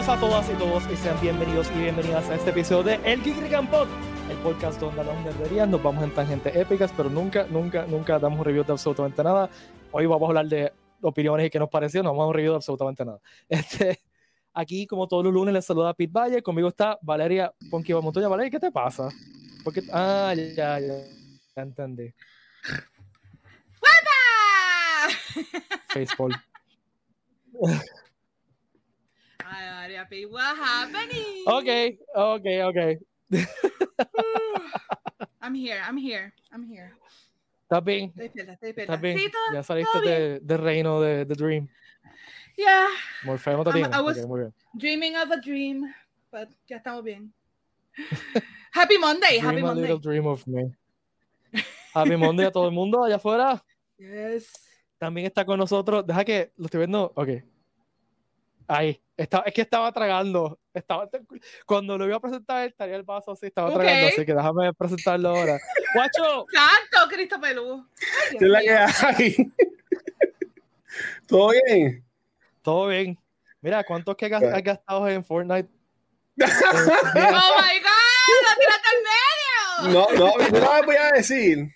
Saludos a todas y todos y sean bienvenidos y bienvenidas a este episodio de El Geek Pod, el podcast donde hablamos de nerderías, nos vamos en tangentes épicas, pero nunca, nunca, nunca damos un review de absolutamente nada. Hoy vamos a hablar de opiniones y qué nos pareció, no vamos a un review de absolutamente nada. Este, aquí, como todos los lunes, les saluda Pete Valle, conmigo está Valeria Ponquiva Montoya. Valeria, ¿qué te pasa? Porque, ah, ya, ya, ya, entendí. Facepal. Ay, María P, what happening? Ok, ok, ok. I'm here, I'm here, I'm here. ¿Estás bien? ¿Estás bien? Sí, todo- ya saliste bien. de, reino de, de Dream. Yeah, Morfeo te tiene. I was- Ok, muy bien. dreaming of a dream, but ya estamos bien. Happy Monday, happy Dream a Monday. little dream of me. Happy Monday a todo el mundo allá afuera. Yes. También está con nosotros. Deja que lo estoy viendo. Ok. Ahí. Está, es que estaba tragando. Estaba, cuando lo iba a presentar, estaría el vaso así. Estaba tragando. Así que déjame presentarlo ahora. Guacho. Santo Cristo Pelú. ¿Qué es la que hay? ¿Todo bien? Todo bien. Mira, ¿cuántos que has has gastado en Fortnite? Oh my God, lo tiraste al medio. No, no, yo no les voy a decir.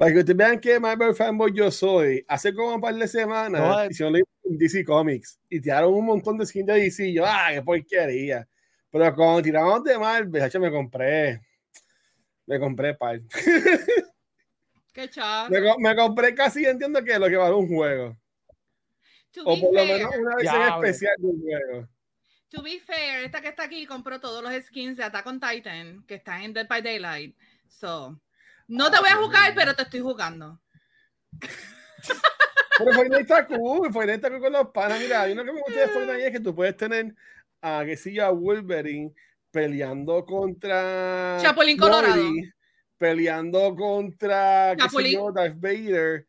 Para que ustedes vean que Marvel fanboy yo soy. Hace como un par de semanas No, eh. hicieron DC Comics y tiraron un montón de skins de DC. Y yo, ah, qué porquería. Pero cuando tiramos de Marvel, me compré. Me compré par. Qué chaval. Me, co- me compré casi, entiendo que lo que vale un juego. To O por lo menos una versión Diablo. especial de un juego. To be fair, esta que está aquí compró todos los skins de Attack on Titan que están en Dead by Daylight. So, no te voy a jugar, pero te estoy jugando. Pero Fortnite está cool, Fortnite está cool con los panas. Mira, hay uno que me gusta de Fortnite es que tú puedes tener a, sé yo, a Wolverine peleando contra Chapulín Colorado. Peleando contra Chapulín. yo, Darth Vader.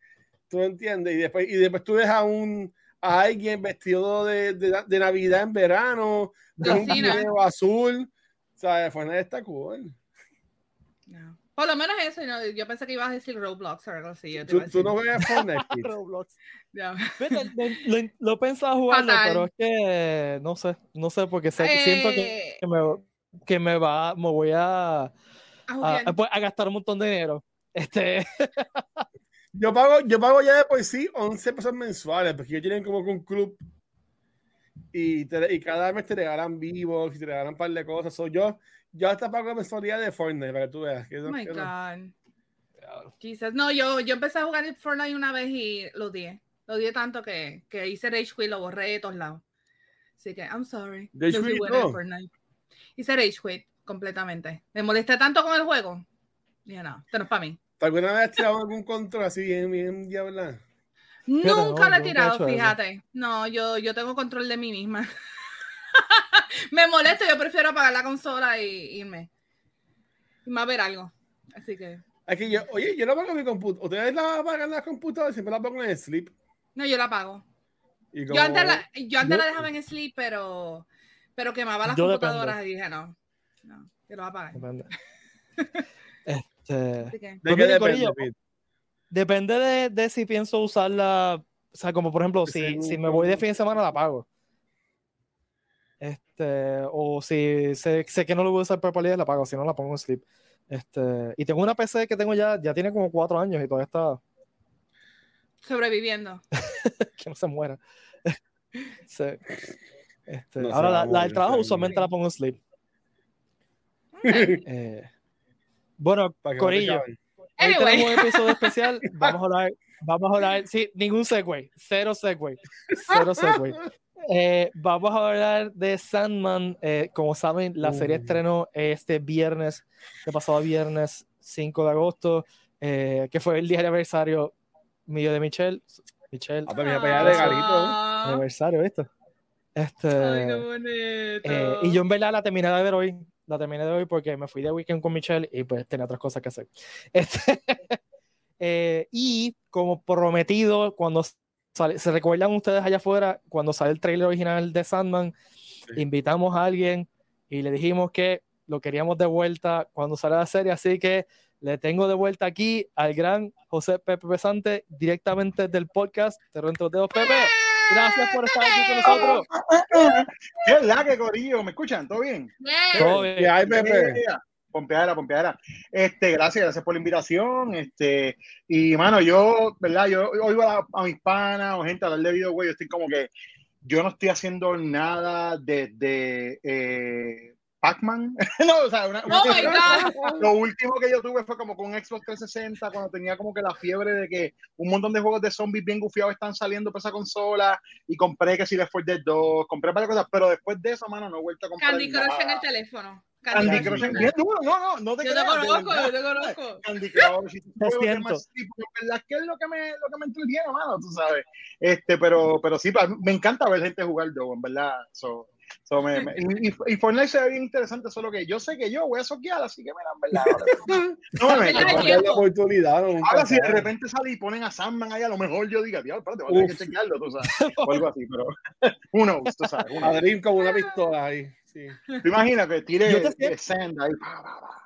¿Tú entiendes? Y después, y después tú ves a un a alguien vestido de, de, de Navidad en verano, de un azul. O sea, Fortnite está cool. No. Por lo menos eso, no, yo pensé que ibas a decir Roblox o algo así. yo te Tú, iba a tú decir. no ves Fortnite. Roblox. Vete, lo, lo- lo he pensado jugarlo, Fatal. pero es que no sé, no sé, porque sé, siento que, Eh, que me, que me va, me voy a, a a, pues, a gastar un montón de dinero. Este, Yo pago, yo pago ya de por sí 11 pesos mensuales, porque ellos tienen como que un club y, te- y cada mes te regalan vivos y te regalan un par de cosas. So, yo, yo hasta pago mensualidad de Fortnite para que tú veas. Que Oh no- my que no- God. Jesus. No, yo, yo empecé a jugar Fortnite una vez y lo odié. Lo odié tanto que, que hice Rage Quit, lo borré de todos lados. Así que, I'm sorry. Rage No no. Fortnite. Hice Rage Quit completamente. Me molesté tanto con el juego. Dije, no, esto no es para mí. ¿Tú ¿Alguna vez has tirado algún control así bien, bien diabla? no, Nunca lo he nunca he tirado, hecho eso. fíjate. No, yo, yo tengo control de mí misma. Me molesto, yo prefiero apagar la consola y irme. Y más ver algo. Así que. Aquí yo, oye, yo no pago mi computadora. ¿Ustedes la apagan las computadoras? Siempre la pongo en sleep. No, yo la apago. Yo antes, la, yo antes yo- la dejaba en sleep, pero, pero quemaba las computadoras y dije, no, no, yo lo apagar. depende. Este, Así que, ¿De Pues qué depende, Corillo, Pete? depende de, de si pienso usarla, o sea, como por ejemplo, De si, si me voy de fin de semana la pago. Este, o si sé, sé que no lo voy a usar para la pago, si no la pongo en sleep. Este, y tengo una PC que tengo ya, ya tiene como cuatro años y todavía está, sobreviviendo. que no se muera. Sí. Este, No ahora, la, del trabajo usualmente la pongo en sleep. Eh, bueno, no Corillo, hoy Anyway. tenemos un episodio especial. Vamos a hablar, vamos a hablar, sí, ningún segue, cero segue, cero segue. Eh, vamos a hablar de Sandman. eh, como saben, la serie estrenó este viernes, el pasado viernes 5 de agosto, eh, que fue el día de aniversario mío de Michelle. Michelle, Ah, pues mira, para allá regalito. Ah, aniversario, ¿viste? Este, Ay, qué bonito. eh, y yo en verdad la terminé de ver hoy. La terminé de hoy porque me fui de weekend con Michelle y pues tenía otras cosas que hacer. Este, eh, y como prometido, cuando sale, se recuerdan ustedes allá afuera, cuando sale el trailer original de Sandman, Sí. invitamos a alguien y le dijimos que lo queríamos de vuelta cuando sale la serie. Así que le tengo de vuelta aquí al gran José Pepe Pesante, directamente del podcast Terror entre los dedos, Pepe. Gracias por estar aquí con nosotros. ¿Qué es la que corillo? ¿Me escuchan? ¿Todo bien? Todo bien. ¿Qué hay, Pepe? Pompeadera, pompeadera. Este, gracias, gracias por la invitación. Este, y mano, yo, ¿verdad? Yo oigo a, a mis panas o gente a hablar de videojuegos, yo estoy como que yo no estoy haciendo nada desde eh, Pac-Man. no, o sea, una, una- Oh lo último que yo tuve fue como con Xbox 360 cuando tenía como que la fiebre de que un montón de juegos de zombies bien gufiados están saliendo para esa consola y compré que si Left 4 Dead 2, compré varias cosas, pero después de eso, mano, no he vuelto a comprar Candy Crush en el teléfono. Candy Crush en- bien duro, no, no, no te Yo te conozco, yo te conozco. Candy Crush, que la verdad es que es lo que me, lo que me entretiene, mano, tú sabes. Este, pero, pero sí, me encanta ver gente jugar Dow, en verdad. So, so me- me- y, y- Fortnite se ve bien interesante, solo que yo sé que yo voy a soquear, así que mira, en verdad. ahora- No me meto, no me la oportunidad. nunca Ahora, si de repente sale y ponen a Sandman ahí, a lo mejor yo diga, diablo, espérate, voy a tener que chequearlo, tú sabes. O algo así, pero uno, tú sabes. Uno. A Dream con una pistola ahí. Sí. ¿Te imaginas que tire Yo de Sand ahí? pa, pa, pa?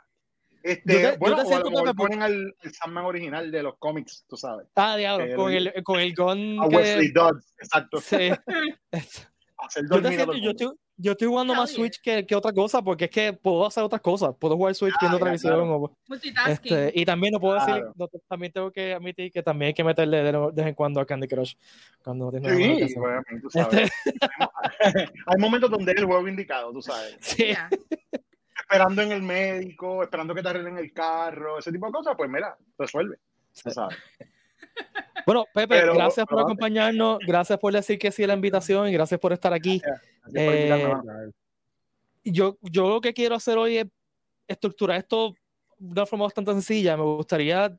Este, Yo te- yo bueno, te o a siento lo mejor que me- ponen al, al Sandman original de los cómics, tú sabes. Ah, diablo, con el, con el gun A Wesley que... Dodds, exacto. Sí. Hacer Yo, te siento- el yo, estoy, yo estoy jugando más. Switch que, que otra cosa, porque es que puedo hacer otras cosas. Puedo jugar Switch viendo Ah, televisión. claro. o- Multitasking. este, y también no puedo decir, no, también tengo que admitir que también hay que meterle de, de vez en cuando a Candy Crush. Cuando no tienes nada más que Sí, hacer. bueno, tú sabes. Este, Hay momentos donde es el juego indicado, tú sabes. sí. Yeah. Esperando en el médico, esperando que te arreglen el carro, ese tipo de cosas, pues mira, resuelve. Tú sabes. Bueno, Pepe, Pero- gracias por pero- acompañarnos, gracias por decir que sí a la invitación y gracias por estar aquí. Eh. Yo, yo lo que quiero hacer hoy es estructurar esto de una forma bastante sencilla. Me gustaría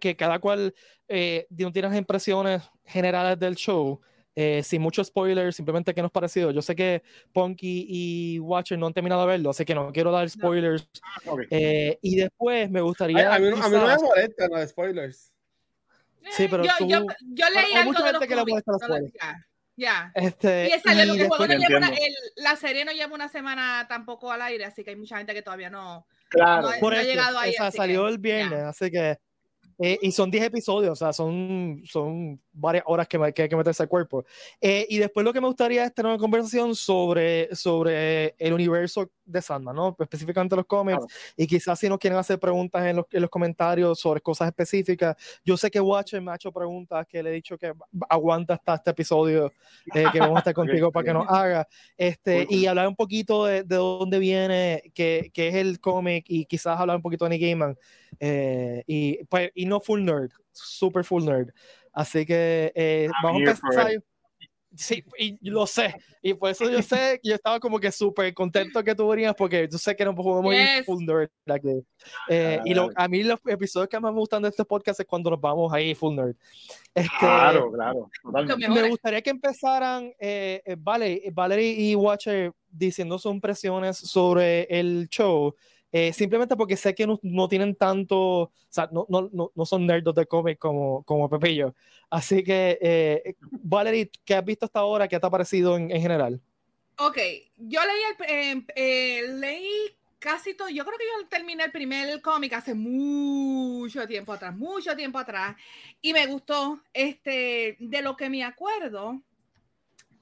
que cada cual eh, no tiene las impresiones generales del show, eh, sin muchos spoilers, simplemente qué nos pareció. Yo sé que Punky y Watcher no han terminado de verlo, así que no quiero dar spoilers. Ok. Eh, y después me Ay, gustaría. a, mí, no- a mí no me quizás- molestan los spoilers. Sí, pero yo, tú- yo, yo leí hay algo mucha de gente los que le molesta los no lo- spoilers. Ya, ya. este, Y, esa, el, y el juego no lleva una- el- la serie no lleva una semana tampoco al aire, así que hay mucha gente que todavía no. Claro. no- Por no eso, llegado ahí, o sea, salió que, el viernes, ya. así que. Eh, y son 10 episodios, o sea, son, son varias horas que, me- que hay que meterse al cuerpo. Eh, y después lo que me gustaría es tener una conversación sobre, sobre el universo de Sandman, ¿no? Específicamente los cómics. Claro. Y quizás si nos quieren hacer preguntas en los, en los comentarios sobre cosas específicas. Yo sé que Watcher me ha hecho preguntas que le he dicho que aguanta hasta este episodio, eh, que vamos a estar contigo para que nos haga. Este, y hablar un poquito de, de dónde viene, qué, qué es el cómic y quizás hablar un poquito de Nick Gaiman. Eh, y, pues, y no full nerd, super full nerd. Así que eh, vamos a empezar. Sí, y lo sé. Y por eso yo sé que yo estaba como que súper contento que tú venías porque yo sé que no podemos ir Yes. full nerd aquí. Eh, y lo- a mí los episodios que más me gustan de este podcast es cuando nos vamos ahí full nerd. Este, Claro, claro. Totalmente. me gustaría que empezaran eh, eh, Vale, Valerie y Watcher diciendo sus impresiones sobre el show. Eh, simplemente porque sé que no, no tienen tanto, o sea, no, no, no, son nerdos de cómic como, como Pepillo. Así que, eh, Valerie, ¿qué has visto hasta ahora? ¿Qué te ha parecido en, en general? Ok, yo leí, el, eh, eh, leí casi todo, yo creo que yo terminé el primer cómic hace mucho tiempo atrás, mucho tiempo atrás, y me gustó, este, de lo que me acuerdo,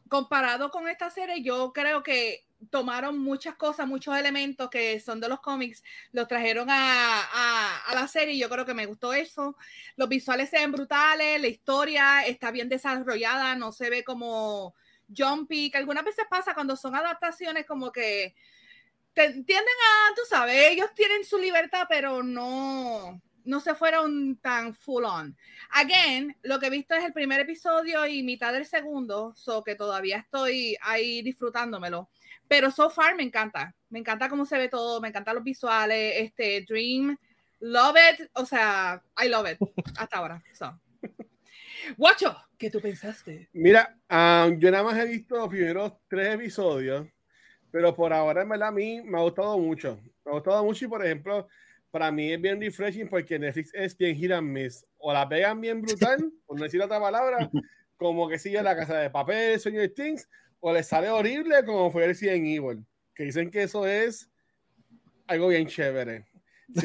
comparado con esta serie, yo creo que tomaron muchas cosas, muchos elementos que son de los cómics, los trajeron a, la serie yo creo que me gustó eso. Los visuales se ven brutales, la historia está bien desarrollada, no se ve como jumpy, que algunas veces pasa cuando son adaptaciones como que te tienden a, tú sabes, ellos tienen su libertad, pero no, no se fueron tan full on. Again, lo que he visto es el primer episodio y mitad del segundo, so que todavía estoy ahí disfrutándomelo. Pero so far me encanta, me encanta cómo se ve todo, me encantan los visuales, este Dream, love it, o sea, I love it hasta ahora. So. Guacho, ¿qué tú pensaste? Mira, ah, yo nada más he visto los primeros tres episodios, pero por ahora en verdad a mí me ha gustado mucho. Me ha gustado mucho y por ejemplo, para mí es bien refreshing porque Netflix es bien hit and miss. O la pegan bien brutal, por no decir otra palabra, como que sigue la casa de papel, Stranger Things, o le sale horrible como fue Resident Evil, que dicen que eso es algo bien chévere.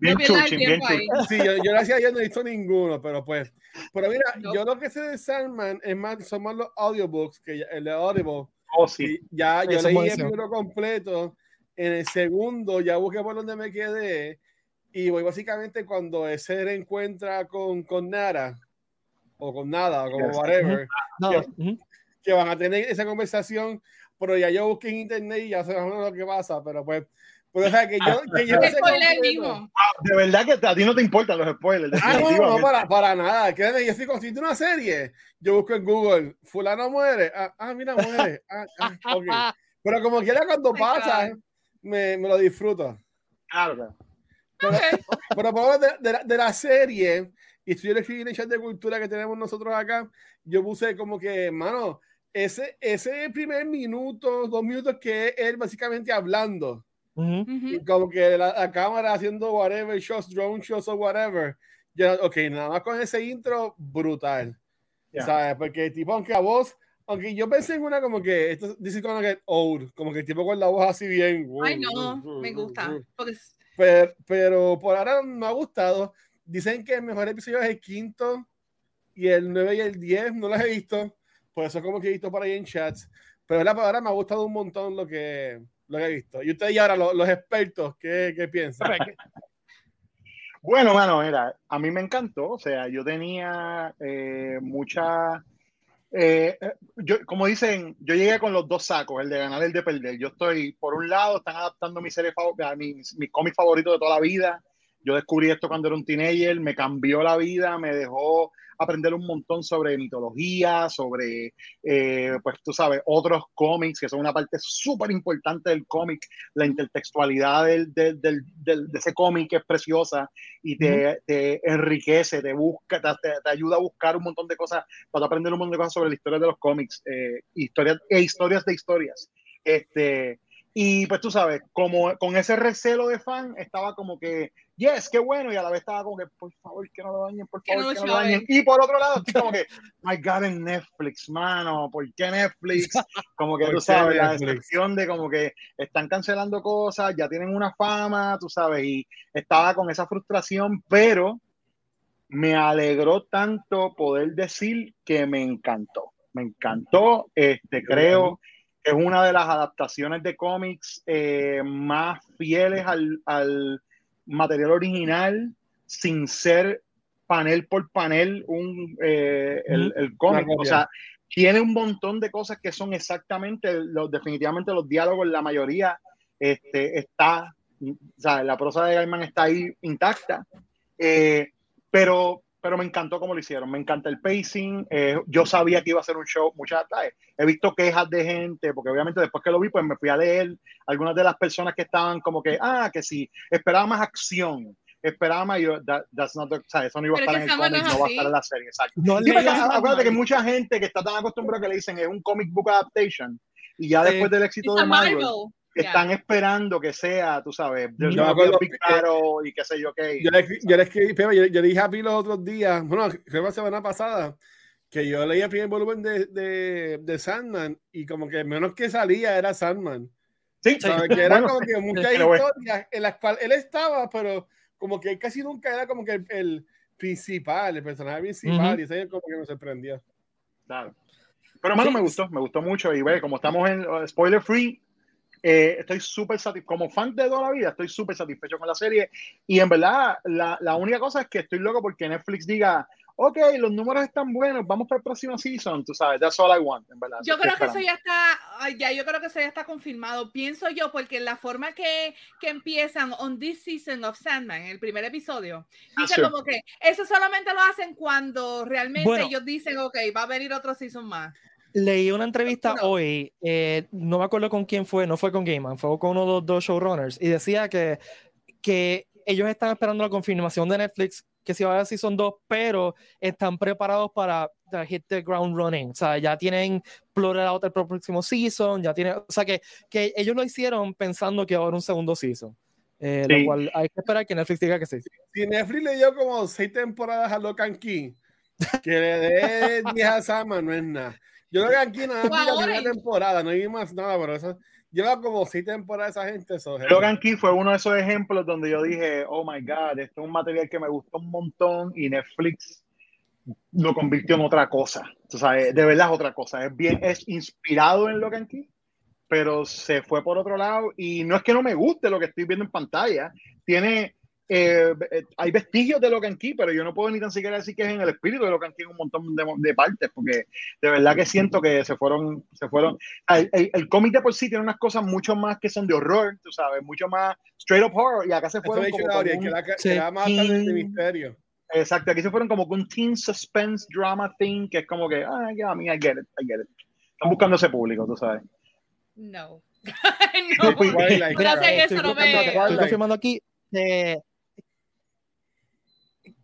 Bien No chuchi, bien chuchi. Sí, yo, yo gracias a Dios no he visto ninguno, pero pues. Pero mira, No. yo lo que sé de Sandman es más, son más los audiobooks, que ya- el de Audible. Oh, sí. ya yo leí el libro completo. En el segundo ya busqué por donde me quedé. Y voy básicamente cuando ese reencuentra con, con Nara, o con nada, o como Yes. whatever, No, Yo- ujú. Que van a tener esa conversación. Pero ya yo busqué en internet y ya sé más o menos lo que pasa. Pero pues, pero o sea, que yo, que yo no sé mismo. De verdad que a ti no te importan los spoilers. Ah, no, no, para, para nada. Créeme, yo estoy construyendo una serie. Yo busco en Google, fulano muere. Ah, ah, mira, muere. Ah, ah, ok. Pero como quiera cuando my pasa, me, me lo disfruto. Claro, claro. Pero, pero por de, de la, de la serie, y estoy escribiendo en el chat de cultura que tenemos nosotros acá, yo puse como que, mano, ese, ese primer minuto, dos minutos que es él básicamente hablando. Ujú. y como que la, la cámara haciendo whatever, shots, drone shots o whatever. Yo, ok, nada más con ese intro, brutal. Ya. ¿Sabes? Porque tipo, aunque la voz, aunque yo pensé en una como que, esto dice como que old, como que el tipo con la voz así bien. Ay, no, me gusta. Porque es- Pero, pero por ahora me ha gustado. Dicen que el mejor episodio es el quinto y el 9 y el 10 no los he visto. Por eso como que he visto por ahí en chats. Pero la ahora me ha gustado un montón lo que, lo que he visto. Y ustedes y ahora los, los expertos, ¿qué, qué piensan? Bueno, mano, mira, a mí me encantó, o sea, yo tenía eh, mucha, eh, eh, yo, como dicen, yo llegué con los dos sacos, el de ganar y el de perder. Yo estoy, por un lado, están adaptando mi serie favorita, mis, mis cómics favoritos de toda la vida. Yo descubrí esto cuando era un teenager, me cambió la vida, me dejó aprender un montón sobre mitología, sobre, eh, pues tú sabes, otros cómics que son una parte súper importante del cómic, la intertextualidad del, del, del, de ese cómic es preciosa y te, te enriquece, te busca, te, te- te ayuda a buscar un montón de cosas, para aprender un montón de cosas sobre la historia de los cómics, eh, historias, e historias de historias. Este, y pues tú sabes, como con ese recelo de fan, estaba como que, yes, qué bueno, y a la vez estaba como que, por favor, que no lo dañen, por Que favor, no que lo no lo dañen. Y por otro lado, estoy como que, my God, en Netflix, mano, ¿por qué Netflix? Como que ¿Por tú sabes, la decepción de como que están cancelando cosas, ya tienen una fama, tú sabes, y estaba con esa frustración, pero me alegró tanto poder decir que me encantó. Me encantó, este, creo que es una de las adaptaciones de cómics eh, más fieles al, al material original, sin ser panel por panel un, eh, el, el cómic. O sea, tiene un montón de cosas que son exactamente, los, definitivamente los diálogos, la mayoría este, está, o sea, la prosa de Gaiman está ahí intacta, eh, pero, pero me encantó cómo lo hicieron, me encanta el pacing, eh, yo sabía que iba a ser un show, muchas, ¿sabes? he visto quejas de gente, porque obviamente después que lo vi, pues me fui a leer algunas de las personas que estaban como que, ah, que sí, esperaba más acción, esperaba más, yo, that- that's not the- o sea, eso no iba a estar es en el cómic, no va a estar en la serie, exacto. No Sí, leí porque Sandman. acuérdate que mucha gente que está tan acostumbrada que le dicen es un comic book adaptation y ya después del éxito de Marvel Marvel. Yeah. están esperando que sea, tú sabes, Yo me a acuerdo big que- battle y qué sé yo qué. Yo le, yo le escribí, Pepe, yo, yo le dije a Pi los otros días, bueno, creo que la semana pasada, que yo leí el primer volumen de, de, de Sandman y como que menos que salía era Sandman. Sí, ¿sabes? Que era Bueno, como que muchas pero bueno. historias en las cuales él estaba, pero como que casi nunca era como que el, el principal, el personaje principal, Ujú. y eso como que me sorprendió. Claro. Pero mano, Sí. me gustó, me gustó mucho. Y ve, como estamos en uh, spoiler free, eh, estoy súper satisfecho. Como fan de toda la vida, estoy súper satisfecho con la serie. Y en verdad, la, la única cosa es que estoy loco porque Netflix diga, ok, los números están buenos, vamos para el próximo season. Tú sabes, that's all I want, en verdad. Yo creo que eso ya está, ya yo creo que eso ya está confirmado. Pienso yo, porque la forma que, que empiezan on this season of Sandman, el primer episodio, Ah, dice sí. como que eso solamente lo hacen cuando realmente Bueno. ellos dicen, ok, va a venir otro season más. Leí una entrevista hoy, eh, no me acuerdo con quién fue, no fue con Gaiman, fue con uno de los dos showrunners, y decía que, que ellos están esperando la confirmación de Netflix que si va a haber Season 2, pero están preparados para hit the ground running. O sea, ya tienen plotted out el próximo season, ya tienen, o sea, que, que ellos lo hicieron pensando que va a haber un segundo season. Eh, Sí. Lo cual hay que esperar que Netflix diga que sí. Si Netflix le dio como seis temporadas a Locan King, que le dé 10 a Sama no es nada. Yo creo que aquí nada más vi la primera temporada, no hay más nada, pero eso lleva como seis temporadas esa gente. Eso, Logan Key fue uno de esos ejemplos donde yo dije, oh my god, esto es un material que me gustó un montón y Netflix lo convirtió en otra cosa. O sea, de verdad es otra cosa. Es bien, es inspirado en Logan Key, pero se fue por otro lado y no es que no me guste lo que estoy viendo en pantalla. Tiene, eh, eh, hay vestigios de Logan Key, pero yo no puedo ni tan siquiera decir que es en el espíritu de Logan Key en un montón de, de, partes, porque de verdad que siento que se fueron, se fueron. El, el, el cómic de por sí tiene unas cosas mucho más que son de horror, tú sabes, mucho más straight up horror, y acá se fueron como, como un, que la, que sí. la más de misterio. Exacto, aquí se fueron como con un teen suspense drama thing, que es como que, ah, yeah, I mean, I get it, I get it. Están buscando ese público, tú sabes. No. no. Mira, eso, no me... Estoy confirmando aquí eh,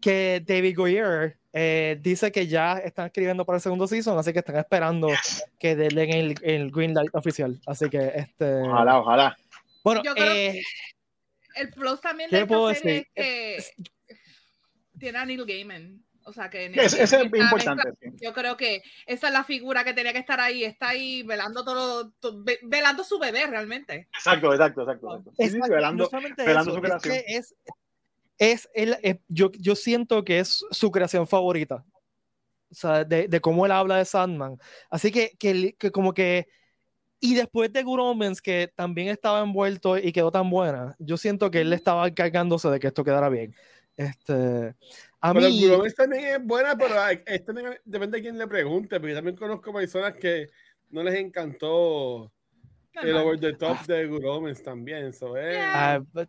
que David Goyer eh, dice que ya están escribiendo para el segundo season, así que están esperando que den el, el green light oficial. Así que este. Ojalá, ojalá. Bueno, Yo creo eh, que el plus también de esta serie es que tiene a Neil Gaiman. O sea que es, es importante. Sí. Yo creo que esa es la figura que tenía que estar ahí, está ahí velando todo, todo velando su bebé realmente. Exacto, exacto, exacto. exacto. Sí, sí, velando, no velando eso, su creación. Es, que es, es el, es, yo, yo siento que es su creación favorita. O sea, de, de cómo él habla de Sandman. Así que, que, que como que. Y después de Good Omens, que también estaba envuelto y quedó tan buena, yo siento que él estaba encargándose de que esto quedara bien. Este, a pero mí, Good Omens también es buena, pero este depende de quién le pregunte, porque yo también conozco personas que no les encantó el over the top de Good Omens también. So, eh. yeah. uh, but,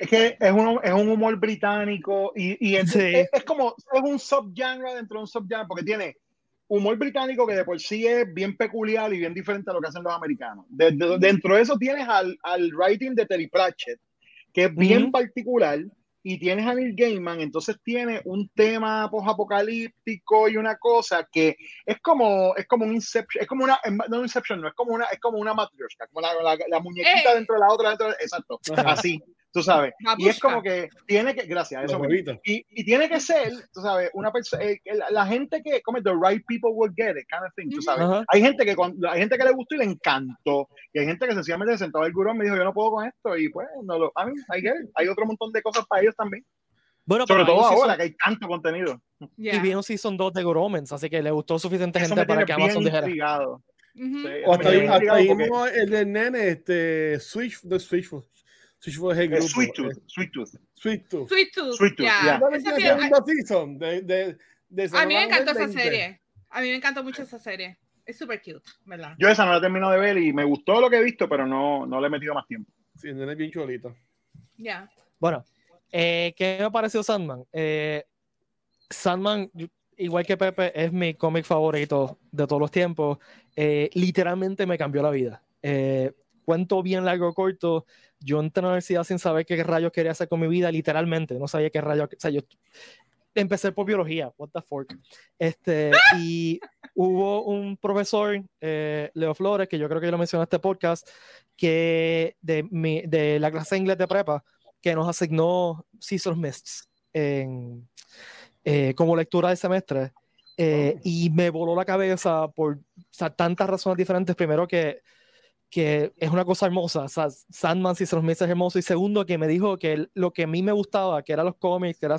es que es un, es un humor británico y, y es, sí. es, es, como es un subgenre dentro de un subgenre porque tiene humor británico que de por sí es bien peculiar y bien diferente a lo que hacen los americanos. De, de, dentro de eso tienes al, al writing de Terry Pratchett, que es bien uh -huh. particular, y tienes a Neil Gaiman, entonces tiene un tema post-apocalíptico y una cosa que es como, es como un Inception, es como una, no un Inception, no, es como una, es como una matrioshka, como la, la, la muñequita eh. dentro de la otra, dentro de, exacto, así, tú sabes. Y es como que tiene que, gracias, eso y, y, tiene que ser, tú sabes, una persona, eh, la, la, gente que, como the right people will get it, kind of thing, tú sabes. Uh -huh. Hay gente que, hay gente que le gustó y le encantó, y hay gente que sencillamente se sentó el gurú y me dijo, yo no puedo con esto, y pues, no lo, a mí, hay, hay otro montón de cosas para ellos también. Bueno, Sobre todo ahora season... que hay tanto contenido. Yeah. Y un season 2 de Goromens, así que le gustó suficiente Eso gente para que Amazon dijera. Uh -huh. sí, o hasta ahí, hasta ahí mismo el del nene, este, Switch, de Switch, El grupo. Sweet Tooth. Sweet Tooth. Sweet Tooth. Sweet Tooth. Sweet Tooth. Yeah. Yeah. season de, de, de a mí me encantó esa serie. A mí me encantó mucho esa serie. Es súper cute, ¿verdad? Yo esa no la termino de ver y me gustó lo que he visto, pero no, no le he metido más tiempo. Sí, es bien cholito. Ya. Yeah. Bueno, eh, ¿qué me pareció Sandman? Eh, Sandman, igual que Pepe, es mi cómic favorito de todos los tiempos. Eh, literalmente me cambió la vida. Eh, cuento bien largo o corto. Yo entré a la universidad sin saber qué rayos quería hacer con mi vida, literalmente. No sabía qué rayos. O sea, yo empecé por biología. What the fuck. Este, y hubo un profesor, eh, Leo Flores, que yo creo que yo lo mencioné en este podcast, que de, mi, de la clase de inglés de prepa, que nos asignó Scissor Mists en, eh, como lectura de semestre. Eh, oh. Y me voló la cabeza por o sea, tantas razones diferentes. Primero que, que es una cosa hermosa. O sea, Sandman, Scissor Mists es hermoso. Y segundo, que me dijo que lo que a mí me gustaba, que eran los cómics, que era,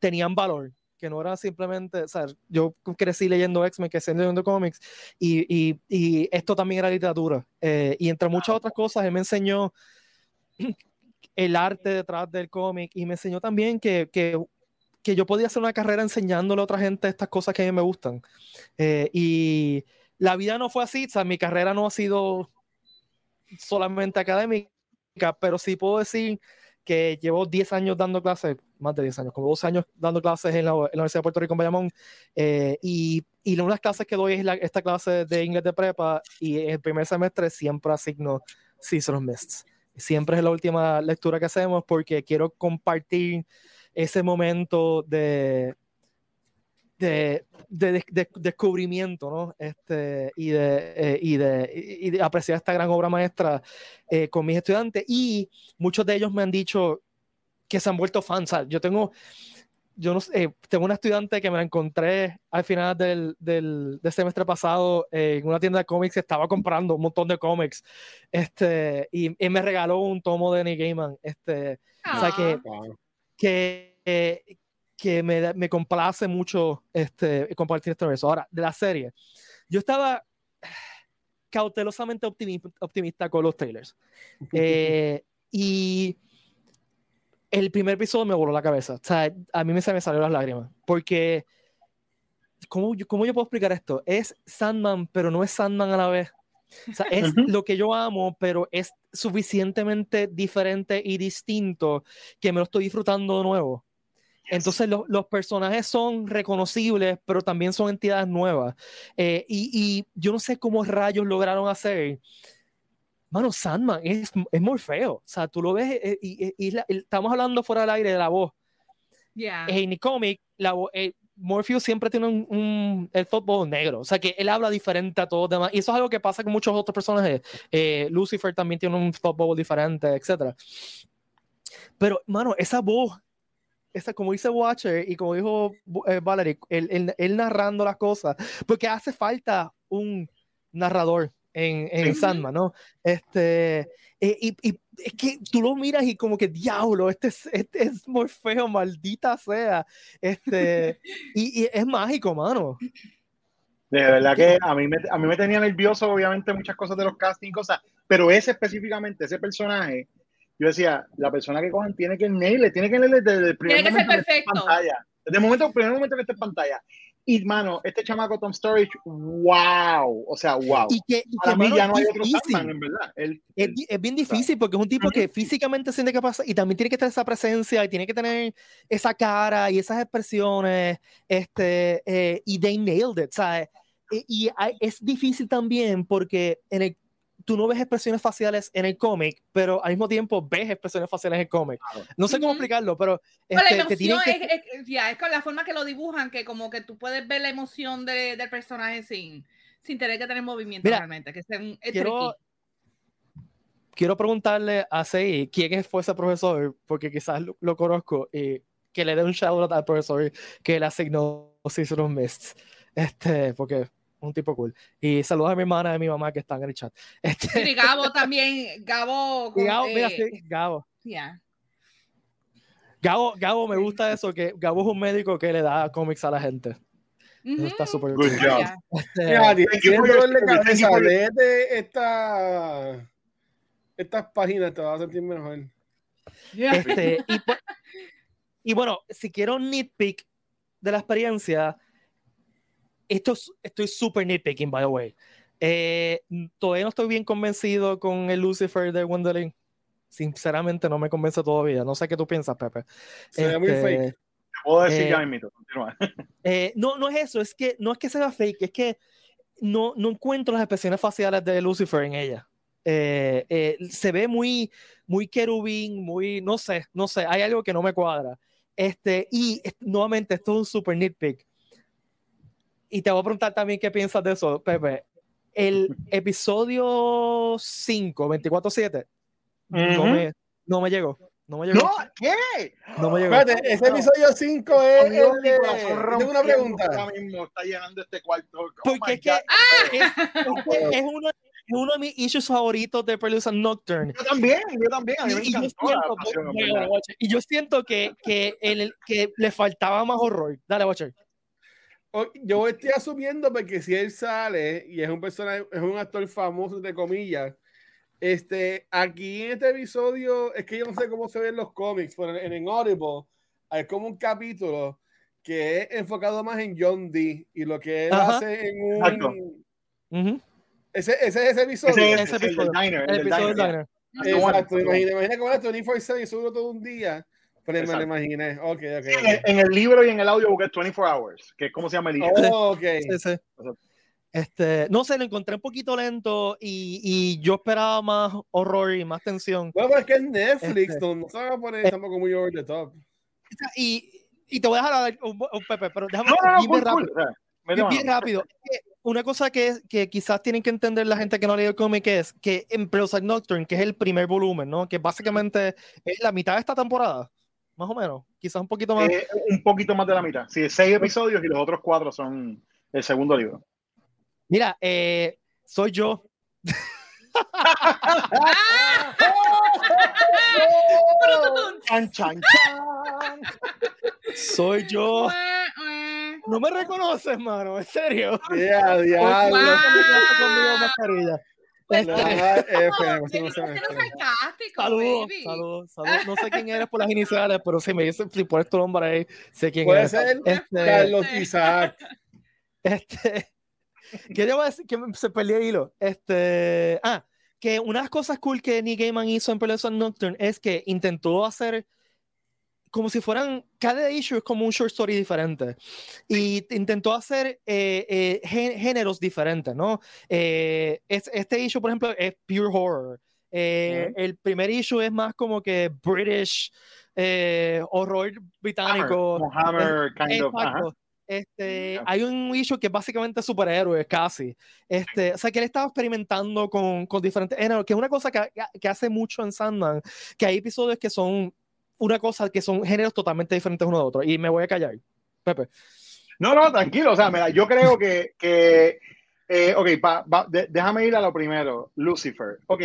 tenían valor. Que no era simplemente, o sea, yo crecí leyendo X-Men, crecí leyendo cómics, y, y, y, esto también era literatura. Eh, y entre muchas otras cosas, él me enseñó el arte detrás del cómic y me enseñó también que, que, que, yo podía hacer una carrera enseñándole a otra gente estas cosas que a mí me gustan. Eh, y la vida no fue así, o sea, mi carrera no ha sido solamente académica, pero sí puedo decir que llevo 10 años dando clases, más de 10 años, como 12 años dando clases en la, en la Universidad de Puerto Rico en Bayamón, eh, y, y una de las clases que doy es la, esta clase de inglés de prepa, y el primer semestre siempre asigno of Mists siempre es la última lectura que hacemos porque quiero compartir ese momento de, de, de, de, de descubrimiento, ¿no? Este, y, de, eh, y, de, y de apreciar esta gran obra maestra eh, con mis estudiantes. Y muchos de ellos me han dicho que se han vuelto fans. Sea, yo tengo yo no sé, eh, tengo una estudiante que me la encontré al final del, del, semestre pasado en una tienda de cómics estaba comprando un montón de cómics, este, y, y me regaló un tomo de Neil Gaiman, este, o sea que, que, que me, me, complace mucho este, compartir esto. Ahora, de la serie, yo estaba cautelosamente optimista, optimista con los trailers. Eh, y el primer episodio me voló la cabeza. O sea, a mí me, se me salieron las lágrimas. Porque, ¿cómo yo, ¿cómo yo puedo explicar esto? Es Sandman, pero no es Sandman a la vez. O sea, es lo que yo amo, pero es suficientemente diferente y distinto que me lo estoy disfrutando de nuevo. Entonces los personajes son reconocibles, pero también son entidades nuevas. Eh, y, y, yo no sé cómo rayos lograron hacer mano, Sandman es, es muy feo. O sea, tú lo ves eh, y, y, estamos hablando fuera del aire de la voz. Yeah. En el cómic, la eh, Morpheus siempre tiene un, el fútbol negro, o sea que él habla diferente a todos los demás, y eso es algo que pasa con muchos otros personajes. Eh, Lucifer también tiene un fútbol diferente, etc. Pero, mano, esa voz, esa, como dice Watcher y como dijo eh, Valerie, él, narrando las cosas, porque hace falta un narrador en, en Sandman, ¿no? Este, eh, y, y, es que tú lo miras y como que diablo, este es, este es muy feo, maldita sea. Este, y, y es mágico, mano. De verdad que a mí, me, a mí me tenía nervioso, obviamente, muchas cosas de los castings, cosas, pero ese específicamente, ese personaje, yo decía, la persona que cojan tiene que nail, tiene que nail desde el primer tiene momento que ser perfecto. pantalla. Desde el momento, primer momento que esté en pantalla. Y, mano, este chamaco Tom Storage, wow. O sea, wow. Y que, y Para que, mí ya no hay es otro. Sandman, en verdad. Él, Es, él- es bien difícil porque es un tipo que físicamente siente que pasa y también tiene que tener esa presencia y tiene que tener esa cara y esas expresiones. Este, eh, y they nailed it, ¿sabes? Y, y hay- es difícil también porque en el, tú no ves expresiones faciales en el cómic, pero al mismo tiempo ves expresiones faciales en el cómic. No sé cómo explicarlo, pero Pero este, la te tienen emoción que- es, es- ya, es con la forma que lo dibujan, que como que tú puedes ver la emoción de- del personaje sin, sin tener que tener movimiento Mira, realmente. Que es, un, es quiero, quiero preguntarle a Sei quién fue ese profesor, porque quizás lo, lo conozco, y que le dé un shout out al profesor que le asignó Season Mists. Este, porque un tipo cool. Y saludos a mi hermana y a mi mamá que están en el chat. Este, Y Gabo también, Gabo. con- Gabo, mira, eh, sí, Gabo. yeah. Gabo, Gabo, me gusta eso, que Gabo es un médico que le da cómics a la gente. Ujú. está súper cool. Este, esta, estas páginas, te vas a sentir mejor. Yeah. Este, y, bu- y bueno, si quiero nitpick de la experiencia, esto es- estoy súper nitpicking, by the way. Eh, todavía no estoy bien convencido con el Lucifer de Wendling. Sinceramente, no me convence todavía. No sé qué tú piensas, Pepe. Se ve muy Este, fake. Te puedo decir eh, ya mismito, continúa. eh, no, no es eso, es que no es que sea fake, es que no, no encuentro las expresiones faciales de Lucifer en ella. Eh, eh, se ve muy, muy querubín, muy, no sé, no sé, hay algo que no me cuadra. Este, y nuevamente, esto es un super nitpick. Y te voy a preguntar también qué piensas de eso, Pepe. El episodio 5, 24-7, no, Ujú. me, no me llegó. No me llegó. No, ¿qué? No me llegó. Espérate, ese episodio 5 es Dios, el de... Tengo una pregunta. Ahora mismo está llenando este cuarto. Oh Porque my es que es, es uno, es uno de mis issues favoritos de Prelude and Nocturne. Yo también, yo también. A mí me Y, y yo siento, y yo siento que, que, el, que le faltaba más horror. Dale, Watcher. Yo estoy asumiendo porque si él sale y es un personaje, es un actor famoso, entre comillas, este, aquí en este episodio, es que yo no sé cómo se ven los cómics, pero en, en Audible hay como un capítulo que es enfocado más en John Dee y lo que él Ajá. hace en un... Exacto. Ujú. Ese, ese es ese episodio. Ese es Ese el episodio. El El del episodio del diner. diner. Exacto, imagina, imagina como era 24-7 y todo un día. Pero me lo imaginé. Ok, ok. En el, en el libro y en el audio busqué 24 Hours, que es como se llama el libro. Oh. Sí, sí. Este, no sé, lo encontré un poquito lento y, y yo esperaba más horror y más tensión. Bueno, pero es que es Netflix, Este. no, se van a poner tampoco muy over the top. Y, y te voy a dejar hablar un, un Pepe, pero déjame No, no, no, cool, rápido. cool. Bien, bien rápido. Una cosa que, que quizás tienen que entender la gente que no ha leído el cómic es que en Prozac Nocturne, que es el primer volumen, ¿no? Que básicamente es la mitad de esta temporada. Más o menos. Quizás un poquito más. Eh, un poquito más de la mitad. Sí, seis episodios y los otros cuatro son el segundo libro. Mira, eh, soy yo. chan, chan, chan. Soy yo. No me reconoces, mano, en serio. Yeah. Wow. Este, sé. sarcástico, Saludos, saludos, saludos. No sé quién eres por las iniciales, pero si me dices, si pones tu nombre ahí, sé quién Puede eres. ser Este, Carlos Isaac. Este, ¿qué debo decir? Que se perdió el hilo. Este, ah, que una de las cosas cool que Nick Gaiman hizo en Peloton Nocturne es que intentó hacer como si fueran, cada issue es como un short story diferente. Y intentó hacer eh, eh, gé- géneros diferentes, ¿no? Eh, es- este issue, por ejemplo, es pure horror. Eh, El primer issue es más como que British, eh, horror Hammer, británico. como Hammer, kind of. ajá. Exacto. Este, hay un issue que es básicamente superhéroes casi. Este, o sea, que él estaba experimentando con, con diferentes géneros, que es una cosa que, que hace mucho en Sandman, que hay episodios que son una cosa que son géneros totalmente diferentes uno de otro. Y me voy a callar. Pepe. No, no, tranquilo. O sea, mira, yo creo que, que eh, ok, pa- pa- de- déjame ir a lo primero. Lucifer. Ok,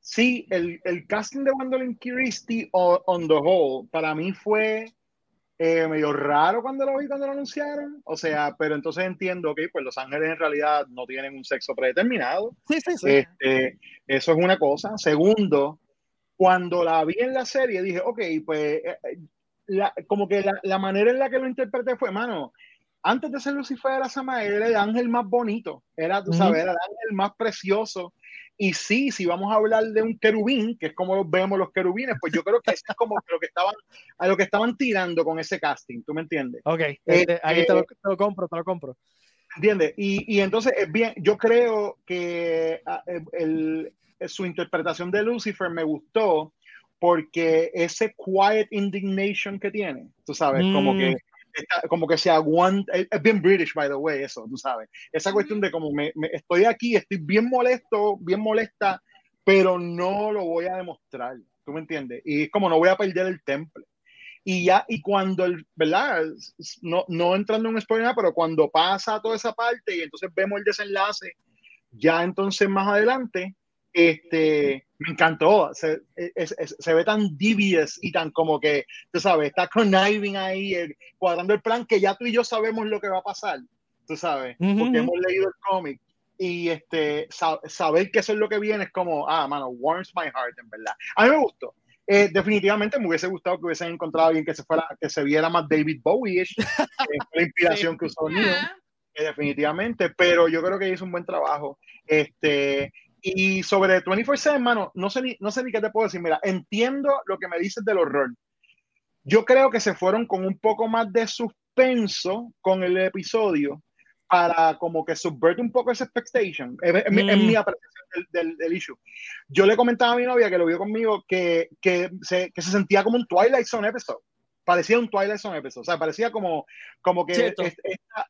sí, el, el casting de Gwendolyn Christie on the whole, para mí fue eh, medio raro cuando lo vi, cuando lo anunciaron. O sea, pero entonces entiendo, ok, pues Los Ángeles en realidad no tienen un sexo predeterminado. Sí, sí, sí. Este, eso es una cosa. Segundo, cuando la vi en la serie, dije, ok, pues eh, eh, la- como que la, la manera en la que lo interpreté fue, mano, antes de ser Lucifer era Samael, era el ángel más bonito, era, tú sabes, era el ángel más precioso. Y sí, si vamos a hablar de un querubín, que es como los vemos los querubines, pues yo creo que eso es como lo que estaban, a lo que estaban tirando con ese casting, ¿tú me entiendes? ok, este, ahí te eh, lo, te lo compro, te lo compro. ¿Entiendes? Y, y entonces es bien, yo creo que ah, el- su interpretación de Lucifer me gustó porque ese quiet indignation que tiene, tú sabes, como Mm. que está- como que se aguanta, es bien British, by the way, eso, tú sabes. Esa cuestión de como me, me- estoy aquí, estoy bien molesto, bien molesta, pero no lo voy a demostrar, ¿tú me entiendes? Y es como no voy a perder el temple. Y ya, y cuando el, ¿verdad? No, no entrando en un spoiler, pero cuando pasa toda esa parte y entonces vemos el desenlace, ya entonces más adelante, este, me encantó. Se, es- es- se ve tan devious y tan como que, tú sabes, está conniving ahí, el- cuadrando el plan que ya tú y yo sabemos lo que va a pasar, tú sabes, Ujú, porque ujú. hemos leído el cómic. Y este, sa- saber que eso es lo que viene es como, ah, mano, warms my heart, en verdad. A mí me gustó. Eh, definitivamente me hubiese gustado que hubiesen encontrado a alguien que se fuera, que se viera más David Bowie-ish, que fue la inspiración que usó Neil, eh, definitivamente, pero yo creo que hizo un buen trabajo. Este, y sobre 24-7, hermano, no sé, ni, no sé ni qué te puedo decir. Mira, entiendo lo que me dices del horror. Yo creo que se fueron con un poco más de suspenso con el episodio para como que subverte un poco esa expectation. Es, es mi- es Mm. mi apreciación del, del, del issue. Yo le comentaba a mi novia que lo vio conmigo que, que, se, que se sentía como un Twilight Zone episode. Parecía un Twilight Zone episode. O sea, parecía como, como que esta-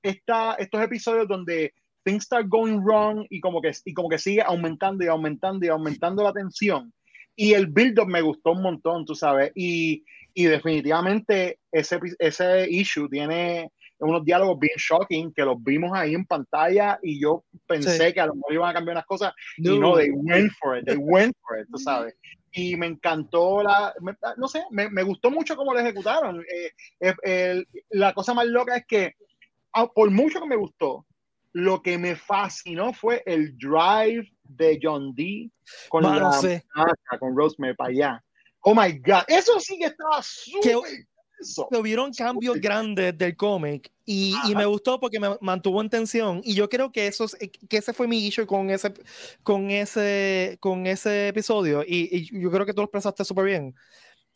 esta- estos episodios donde things start going wrong y como que, y como que sigue aumentando y aumentando y aumentando la tensión. Y el build-up me gustó un montón, tú sabes. Y, y definitivamente ese, ese issue tiene unos diálogos bien shocking que los vimos ahí en pantalla y yo pensé Sí. que a lo mejor iban a cambiar unas cosas y No. no, they went for it, they went for it, tú sabes. Y me encantó la, me- no sé, me, me gustó mucho cómo lo ejecutaron. Eh, eh, el- la cosa más loca es que, ah, por mucho que me gustó, lo que me fascinó fue el drive de John Dee con Mano, la muchacha, con Rosemary para allá. Oh my God, eso sí que estaba súper hubieron cambios grandes del cómic y, y me gustó porque me mantuvo en tensión y yo creo que eso es- que ese fue mi issue con ese con ese con ese episodio y, y yo creo que tú lo expresaste súper bien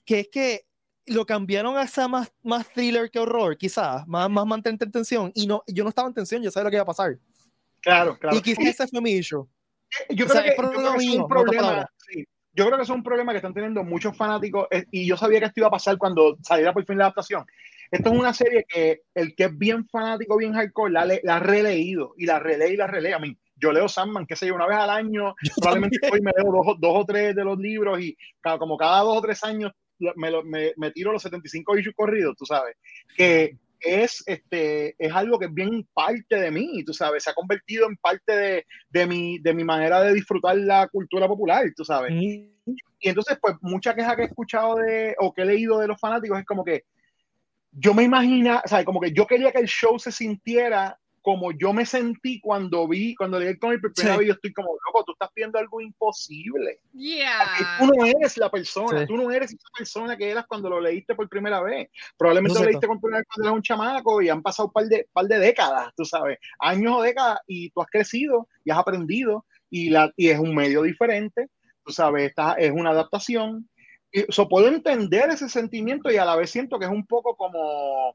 que es que lo cambiaron a ser más, más thriller que horror quizás más, más mantente en tensión y no yo no estaba en tensión yo sabía lo que iba a pasar Claro, claro. y quizás ese fue mi issue yo O creo sea, que, es yo creo que es un problema. sí. Yo creo que es un problema que están teniendo muchos fanáticos eh, y yo sabía que esto iba a pasar cuando saliera por fin la adaptación. Esto es una serie que el que es bien fanático, bien hardcore, la, la ha releído y la relee y la relee. A mí, yo leo Sandman, qué sé yo, una vez al año, probablemente hoy me leo dos, dos o tres de los libros y cada- como cada dos o tres años me, me, me tiro los 75 issues corridos, tú sabes, que es, este, es algo que es bien parte de mí, tú sabes, se ha convertido en parte de, de, mi, de mi manera de disfrutar la cultura popular, tú sabes. Y entonces, pues, mucha queja que he escuchado de, o que he leído de los fanáticos es como que yo me imagina, o sea, como que yo quería que el show se sintiera como yo me sentí cuando vi, cuando leí el cómic por primera vez, yo estoy como, loco, tú estás viendo algo imposible. Yeah. Tú no eres la persona, sí. tú no eres esa persona que eras cuando lo leíste por primera vez. Probablemente no lo leíste por primera vez cuando eras un chamaco y han pasado un par de, par de décadas, tú sabes, años o décadas, y tú has crecido y has aprendido, y, la, y es un medio diferente, tú sabes, esta es una adaptación. Y, so, puedo entender ese sentimiento y a la vez siento que es un poco como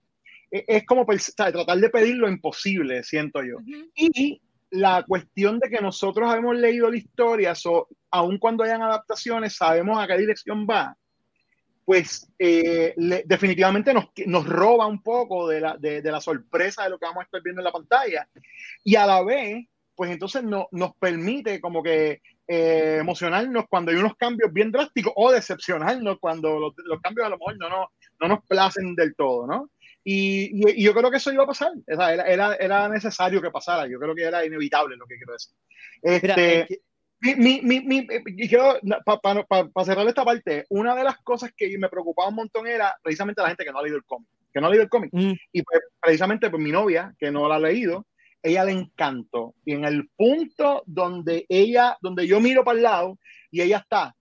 es como tratar de pedir lo imposible, siento yo. Uh -huh. Y la cuestión de que nosotros hemos leído la historia, so, aun cuando hayan adaptaciones, sabemos a qué dirección va, pues eh, le, definitivamente nos, nos, roba un poco de la, de, de, la sorpresa de lo que vamos a estar viendo en la pantalla. Y a la vez, pues entonces no, nos permite como que eh, emocionarnos cuando hay unos cambios bien drásticos o decepcionarnos cuando los, los cambios a lo mejor no, no, no nos placen del todo, ¿no? Y, y, y, yo creo que eso iba a pasar. O sea, era, era, era, necesario que pasara. Yo creo que era inevitable lo que quiero decir. Este, Mira, que... mi, mi, mi, para pa, pa, pa cerrar esta parte, una de las cosas que me preocupaba un montón era precisamente la gente que no ha leído el cómic. Que no ha leído el cómic. Mm. Y pues, precisamente pues, mi novia, que no la ha leído, ella le encantó. Y en el punto donde ella, donde yo miro para el lado y ella está,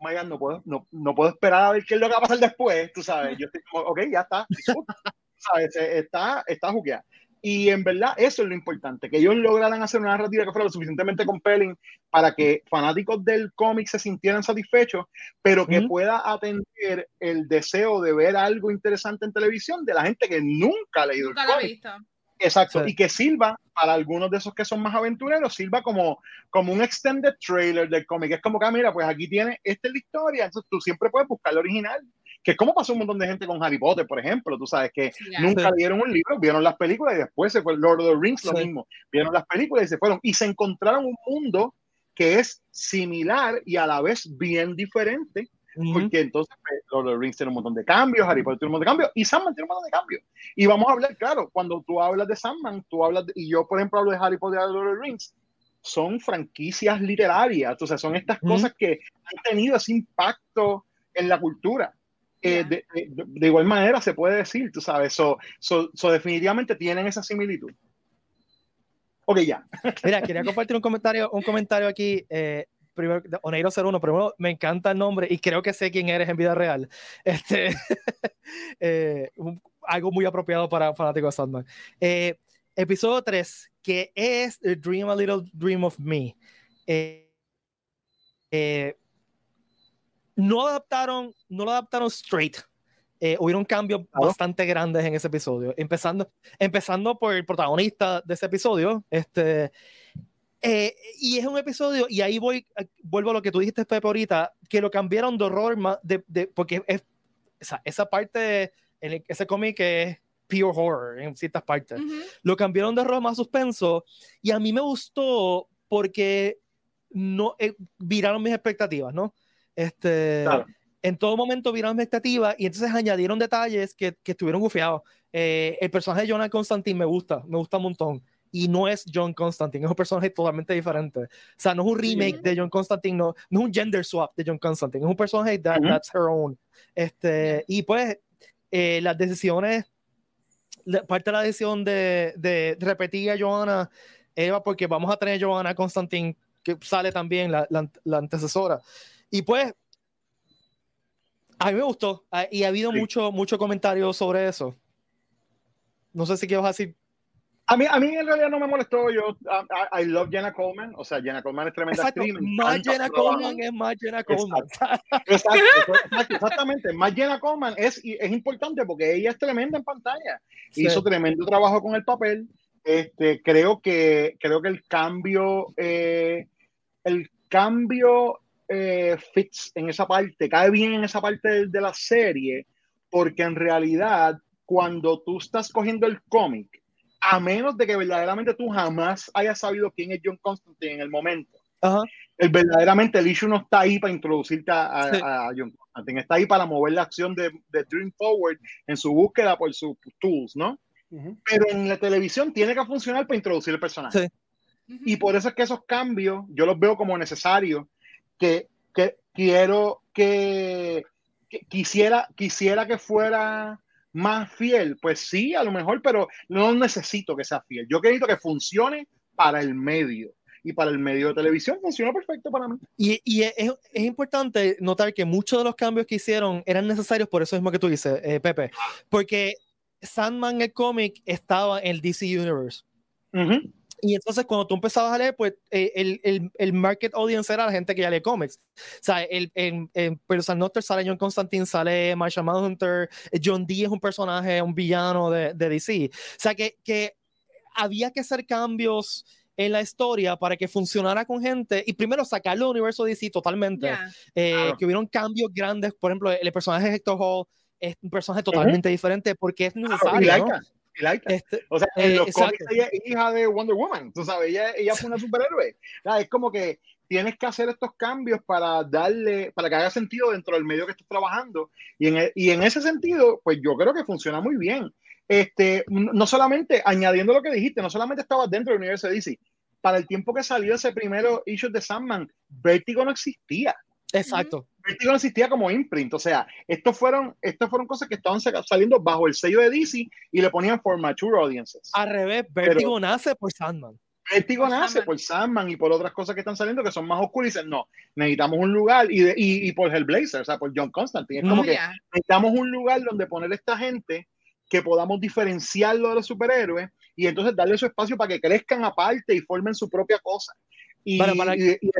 oh no puedo, no, no puedo esperar a ver qué es lo que va a pasar después, tú sabes. Yo estoy como, ok, ya está, ¿sabes? Está, está jugueada. Y en verdad eso es lo importante, que ellos lograran hacer una narrativa que fuera lo suficientemente compelling para que fanáticos del cómic se sintieran satisfechos, pero que uh -huh. pueda atender el deseo de ver algo interesante en televisión de la gente que nunca ha leído nunca el cómic. cómic. Exacto, sí. y que sirva para algunos de esos que son más aventureros, sirva como, como un extended trailer del cómic. Es como que, ah, mira, pues aquí tiene, esta es la historia, entonces tú siempre puedes buscar el original que es como pasó un montón de gente con Harry Potter, por ejemplo, tú sabes que yeah, nunca sí. leyeron un libro, vieron las películas y después se fue Lord of the Rings, lo sí. mismo, vieron las películas y se fueron y se encontraron un mundo que es similar y a la vez bien diferente, uh -huh. porque entonces pues, Lord of the Rings tiene un montón de cambios, Harry Potter tiene un montón de cambios y Sandman tiene un montón de cambios. Y vamos a hablar, claro, cuando tú hablas de Sandman, tú hablas, de, y yo por ejemplo hablo de Harry Potter y Lord of the Rings, son franquicias literarias, entonces son estas uh -huh. cosas que han tenido ese impacto en la cultura. Eh, de, de, de, igual manera se puede decir, tú sabes, so, so, so, definitivamente tienen esa similitud. Ok, ya. Mira, quería compartir un comentario, un comentario aquí. Eh, primero, Oneiro 01, primero me encanta el nombre y creo que sé quién eres en vida real. Este, eh, un, algo muy apropiado para fanáticos de Sandman. Eh, episodio 3, que es Dream a Little Dream of Me. Eh, no adaptaron, no lo adaptaron straight. Eh, hubieron cambios claro. bastante grandes en ese episodio. Empezando, empezando por el protagonista de ese episodio. Este, eh, y es un episodio, y ahí voy, vuelvo a lo que tú dijiste, Pepe, ahorita, que lo cambiaron de horror, de, de, porque es, esa, esa parte, en el, ese cómic es pure horror en ciertas partes. Uh -huh. Lo cambiaron de horror más suspenso, y a mí me gustó porque no eh, viraron mis expectativas, ¿no? Este, claro. En todo momento vieron expectativas y entonces añadieron detalles que, que estuvieron gufiados. Eh, el personaje de John Constantine me gusta, me gusta un montón. Y no es John Constantine, es un personaje totalmente diferente. O sea, no es un remake sí. de John Constantine, no, no, es un gender swap de John Constantine, es un personaje that, uh -huh. that's her own. Este, y pues, eh, las decisiones, parte de la decisión de, de repetir a Joanna era porque vamos a tener Joanna Constantine, que sale también la, la, la antecesora. Y pues, a mí me gustó. Y ha habido sí. mucho, mucho comentario sobre eso. No sé si quieres decir. A mí, a mí en realidad no me molestó. Yo, I, I love Jenna Coleman. O sea, Jenna Coleman es tremenda exacto. Más Jenna Coleman es más Jenna Coleman. Exacto. Exacto, exacto, exactamente. Más Jenna Coleman es, es importante porque ella es tremenda en pantalla. Sí. Hizo tremendo trabajo con el papel. Este, creo que creo que el cambio eh, el cambio eh, fits en esa parte, cae bien en esa parte de, de, la serie, porque en realidad cuando tú estás cogiendo el cómic, a menos de que verdaderamente tú jamás hayas sabido quién es John Constantine en el momento, uh -huh. el verdaderamente el issue no está ahí para introducirte a, a, John Constantine, está ahí para mover la acción de, de, Dream Forward en su búsqueda por sus tools, ¿no? Pero en la televisión tiene que funcionar para introducir el personaje. Y por eso es que esos cambios yo los veo como necesarios, que, que quiero que, que, quisiera, quisiera que fuera más fiel, pues sí, a lo mejor, pero no necesito que sea fiel. Yo quiero que funcione para el medio y para el medio de televisión funciona perfecto para mí. Y, y es, es, importante notar que muchos de los cambios que hicieron eran necesarios por eso mismo que tú dices, eh, Pepe, porque Sandman, el cómic, estaba en el DC Universe. Y entonces cuando tú empezabas a leer, pues eh, el, el, el, market audience era la gente que ya lee cómics. O sea, el, en, Person Noster sale John Constantine, sale Marshall Manhunter, John Dee es un personaje, un villano de, de DC. O sea, que, que había que hacer cambios en la historia para que funcionara con gente y primero sacarlo del universo DC totalmente. Eh, que hubieron cambios grandes, por ejemplo, el personaje de Hector Hall es un personaje totalmente diferente porque es necesario. ¿no? Este, o sea, en eh, los cómics ella es hija de Wonder Woman, tú sabes, ella, ella fue una superhéroe. es como que tienes que hacer estos cambios para darle, para que haga sentido dentro del medio que estás trabajando. Y en, e, y en ese sentido, pues yo creo que funciona muy bien. Este, no solamente, añadiendo lo que dijiste, no solamente estaba dentro del universo de DC, para el tiempo que salió ese primero issue de Sandman, Vertigo no existía. Exacto. Vertigo no existía como imprint, o sea, estos fueron, estos fueron cosas que estaban saliendo bajo el sello de DC y le ponían for mature audiences. Al revés, Vertigo nace por Sandman. Vertigo nace por Sandman y por otras cosas que están saliendo que son más oscuras y dicen, no, necesitamos un lugar y, de, y, y, por Hellblazer, o sea, por John Constantine. Es como que necesitamos un lugar donde poner a esta gente que podamos diferenciarlo de los superhéroes y entonces darle su espacio para que crezcan aparte y formen su propia cosa. Y, y, y,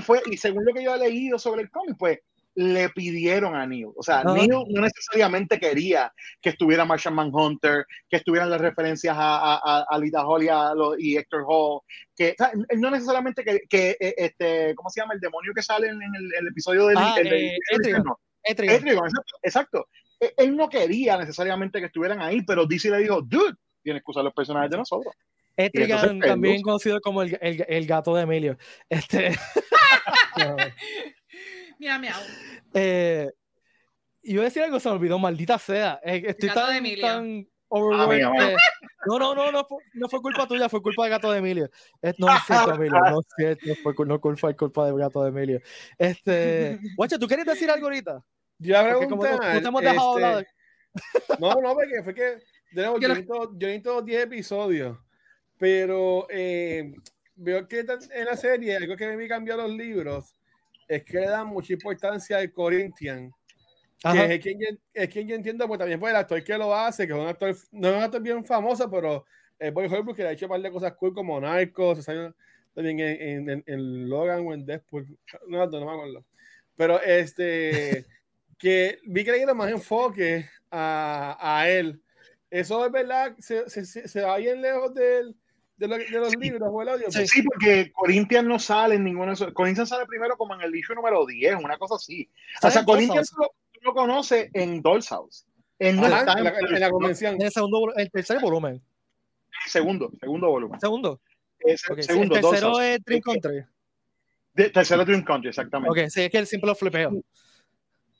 fue, y según lo que yo he leído sobre el cómic, pues le pidieron a Neil. O sea, Neil no necesariamente quería que estuviera Martian Manhunter, que estuvieran las referencias a, a, a Lita Holly y Hector Hall, que o sea, no necesariamente que, que, eh, este, ¿cómo se llama? El demonio que sale en el, episodio del... Ah, el, eh, Etrigan. exacto, exacto. E, él no quería necesariamente que estuvieran ahí, pero DC le dijo, dude, tienes que usar los personajes de nosotros. Etrigan, también conocido como el, el, el, gato de Emilio. Este. Mira, miau. Eh, iba a decir algo, se me olvidó, maldita sea. Eh, estoy tan, tan overwhelmed. no, no, no, no fue, no fue culpa tuya, fue culpa del gato de Emilio. no es cierto, Emilio, no es cierto, no fue, no fue culpa del gato de Emilio. Este, Guacha, ¿tú quieres decir algo ahorita? Yo a preguntar, no, te hemos dejado este, hablar. No, no, porque fue que de yo, necesito, yo necesito 10 episodios, pero eh, veo que en la serie, algo que me cambió los libros, es que le dan mucha importancia al Corinthian. Que es quien, es quien yo entiendo, pues también pues el actor que lo hace, que es un actor, no es un actor bien famoso, pero es Boy Holbrook que le ha hecho un par de cosas cool como Narcos, también en, en, en, Logan o en Deadpool, no, no, me acuerdo. Pero este, que vi que le dieron más enfoque a, a él. Eso es verdad, se, se, se va bien lejos del de, los sí. libros o el audio. Sí, sí, porque Corinthians no sale en ninguno de esos. Corinthians sale primero como en el issue número 10, una cosa así. O sea, Corinthians lo, lo conoce en Doll's House. En, Ajá, está en, la, en, la, convención. En el, segundo, el tercer volumen. El segundo, segundo volumen. Segundo. Es, okay, segundo, el tercero es Dream Country. De, tercero Dream Country, exactamente. Ok, sí, es que él siempre lo flipeo.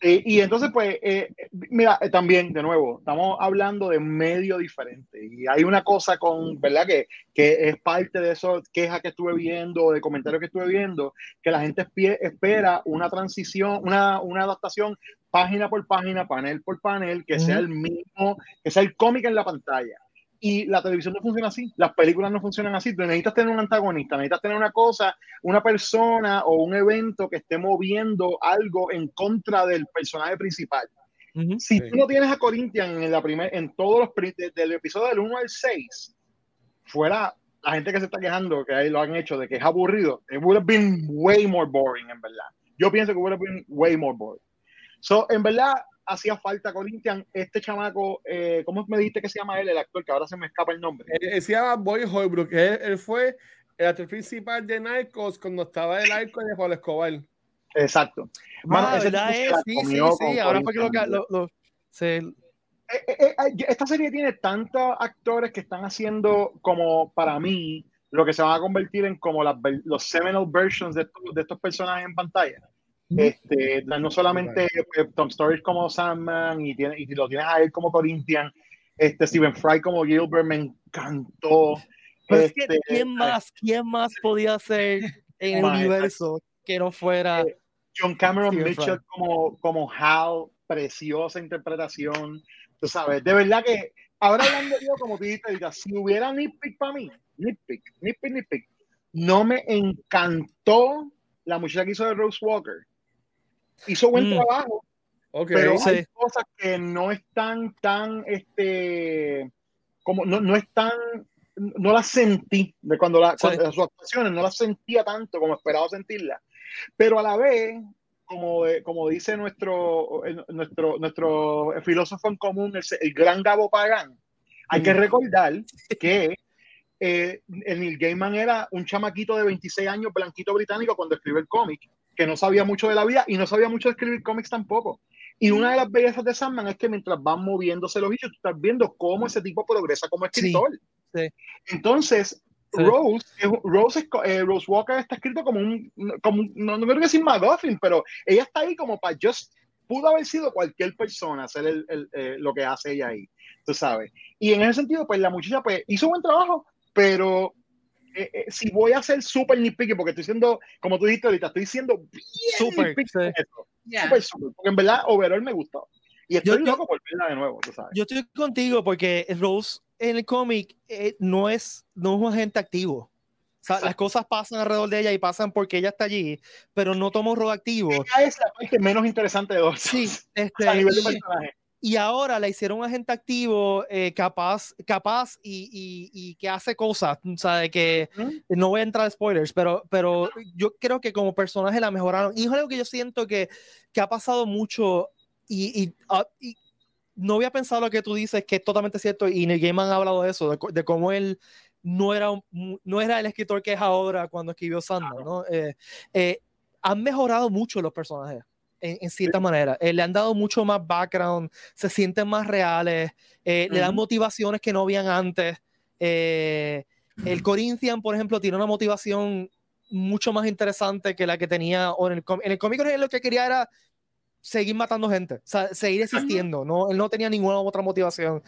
Eh, y entonces, pues, eh, mira, eh, también, de nuevo, estamos hablando de medio diferente. Y hay una cosa con, ¿verdad? Que, que es parte de eso, queja que estuve viendo, de comentarios que estuve viendo, que la gente espera una transición, una, una adaptación página por página, panel por panel, que sea el mismo, que sea el cómic en la pantalla. Y la televisión no funciona así, las películas no funcionan así. Tú necesitas tener un antagonista, necesitas tener una cosa, una persona o un evento que esté moviendo algo en contra del personaje principal. Uh -huh, si sí. tú no tienes a Corinthian en, la primer, en todos los del episodio del 1 al 6, fuera la gente que se está quejando, que ahí lo han hecho, de que es aburrido, it would have been way more boring, en verdad. Yo pienso que would have been way more boring. So, en verdad, hacía falta Corinthians, este chamaco, eh, ¿cómo me dijiste que se llama él, el actor, que ahora se me escapa el nombre? Él, él se llama Boy Holbrook, él, él, fue el actor principal de Narcos cuando estaba el arco de Pablo Escobar. Exacto. Mano, ah, ¿verdad es? Sí, sí, sí, ahora fue que lo, lo, lo se... Eh, eh, eh, esta serie tiene tantos actores que están haciendo como para mí lo que se van a convertir en como las, los seminal versions de, de estos personajes en pantalla. Este, no solamente eh, Tom Stories como Sandman y, tiene, y lo tienes a él como Corinthian, este, Stephen Fry como Gilbert me encantó. Este, ¿quién más, quién más podía ser en el universo que no fuera eh, John Cameron Mitchell como, como Hal, preciosa interpretación, tú sabes, de verdad que ahora hablando yo como tú dijiste, si hubiera nitpick para mí, nitpick, nitpick, nitpick, no me encantó la muchacha que hizo de Rose Walker hizo buen mm. trabajo, pero hay cosas que no están tan, este, como no, no están, no las sentí de cuando, la, cuando sus actuaciones no las sentía tanto como esperaba sentirlas, pero a la vez como, como, dice nuestro, nuestro, nuestro filósofo en común, el, gran Gabo Pagán, hay que mm. recordar que eh, el Neil Gaiman era un chamaquito de 26 años, blanquito británico, cuando escribió el cómic que no sabía mucho de la vida y no sabía mucho de escribir cómics tampoco. Y una de las bellezas de Sandman es que mientras van moviéndose los bichos, tú estás viendo cómo ese tipo progresa como escritor. Entonces, Rose, Rose, eh, Rose, Walker está escrito como un, como no, no quiero decir McGuffin, pero ella está ahí como para just, pudo haber sido cualquier persona hacer el, el, eh, lo que hace ella ahí, tú sabes. Y en ese sentido, pues la muchacha pues, hizo buen trabajo, pero eh, eh, si voy a ser súper nitpicky, porque estoy siendo, como tú dijiste ahorita, estoy siendo bien super, porque en verdad overall me gustó. Y estoy yo, loco por verla de nuevo, tú sabes. Yo estoy contigo porque Rose en el cómic eh, no, es, no es un agente activo. O sea, las cosas pasan alrededor de ella y pasan porque ella está allí, pero no toma un rol activo. Ella es la parte menos interesante de dos. Sí, este, a nivel de personaje y ahora la hicieron un agente activo eh, capaz, capaz y, y, que hace cosas, o sea, de que no voy a entrar a spoilers, pero, pero yo creo que como personaje la mejoraron. Y es algo que yo siento que, que ha pasado mucho y, ah, y, no había pensado lo que tú dices, que es totalmente cierto, y Neil Gaiman ha hablado de eso, de, cómo él no era, no era el escritor que es ahora cuando escribió Sandman, ¿no? Eh, eh, han mejorado mucho los personajes en, cierta manera. Eh, le han dado mucho más background, se sienten más reales, eh, le dan motivaciones que no habían antes. Eh, el Corinthian, por ejemplo, tiene una motivación mucho más interesante que la que tenía en el, en el cómic. lo que quería era seguir matando gente, o sea, seguir existiendo, no, él no tenía ninguna otra motivación.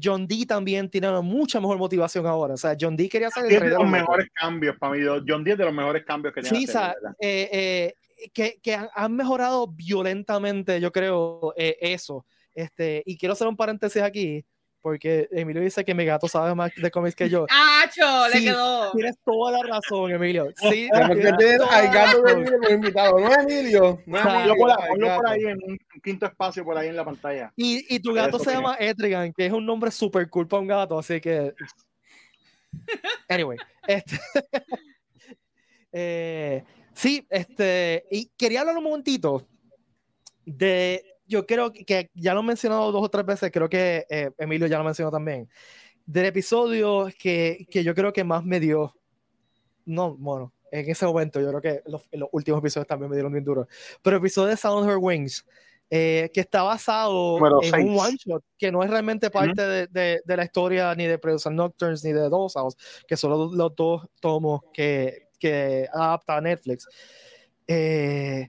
John Dee también tiene una mucha mejor motivación ahora, o sea, John Dee quería ser de los mejores cambios para mí, John Dee es de los mejores cambios que tiene. Sí, o sea, que, que han, mejorado violentamente, yo creo, eh, eso. Este, y quiero hacer un paréntesis aquí, porque Emilio dice que mi gato sabe más de cómics que yo. ¡Acho! le quedó. Tienes toda la razón, Emilio. Sí, tienes al gato de Emilio como invitado, no Emilio. No Emilio por, por, ahí en un quinto espacio por ahí en la pantalla. Y, y tu gato se llama Etrigan, que es un nombre súper cool para un gato, así que. Anyway, este. eh, Sí, este, y quería hablar un momentito de, yo creo que ya lo he mencionado dos o tres veces, creo que eh, Emilio ya lo mencionó también, del episodio que, que, yo creo que más me dio, no, bueno, en ese momento yo creo que los, los últimos episodios también me dieron bien duro, pero el episodio de Sound Her Wings, eh, que está basado en un one shot que no es realmente parte de, de, de, la historia ni de Producer Nocturnes ni de Dos House, que son los, los dos tomos que, que adapta a Netflix. Eh,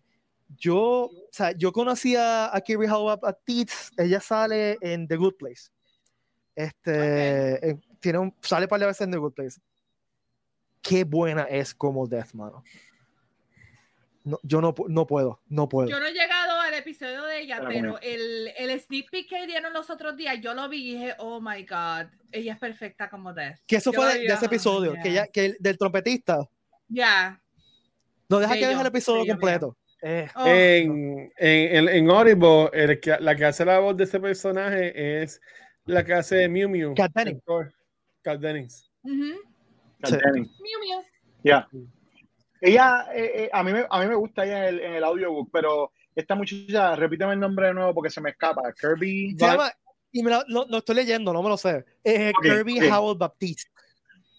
yo, o sea, yo conocía a Kirby Howe Teats, ella sale en The Good Place. Este, tiene un, sale para veces en The Good Place. Qué buena es como Death, mano. No, yo no, no puedo, no puedo. Yo no he llegado al episodio de ella, pero, el, el sneak peek que dieron los otros días, yo lo vi y dije, oh my god, ella es perfecta como Death. Que eso fue de, ese episodio, que, ella, que del trompetista. Ya. No, deja que deje el episodio completo. Eh. Oh. En, en, en, Audible, el que, la que hace la voz de ese personaje es la que hace Mew Mew. Cat Dennings. Cat Dennings. Mew Mew. Ya. Ella, eh, eh, a, mí me, a mí me gusta ella en el, en el audiobook, pero esta muchacha, repíteme el nombre de nuevo porque se me escapa. Kirby. Se llama, y me lo, lo, estoy leyendo, no me lo sé. Kirby Howell Baptiste.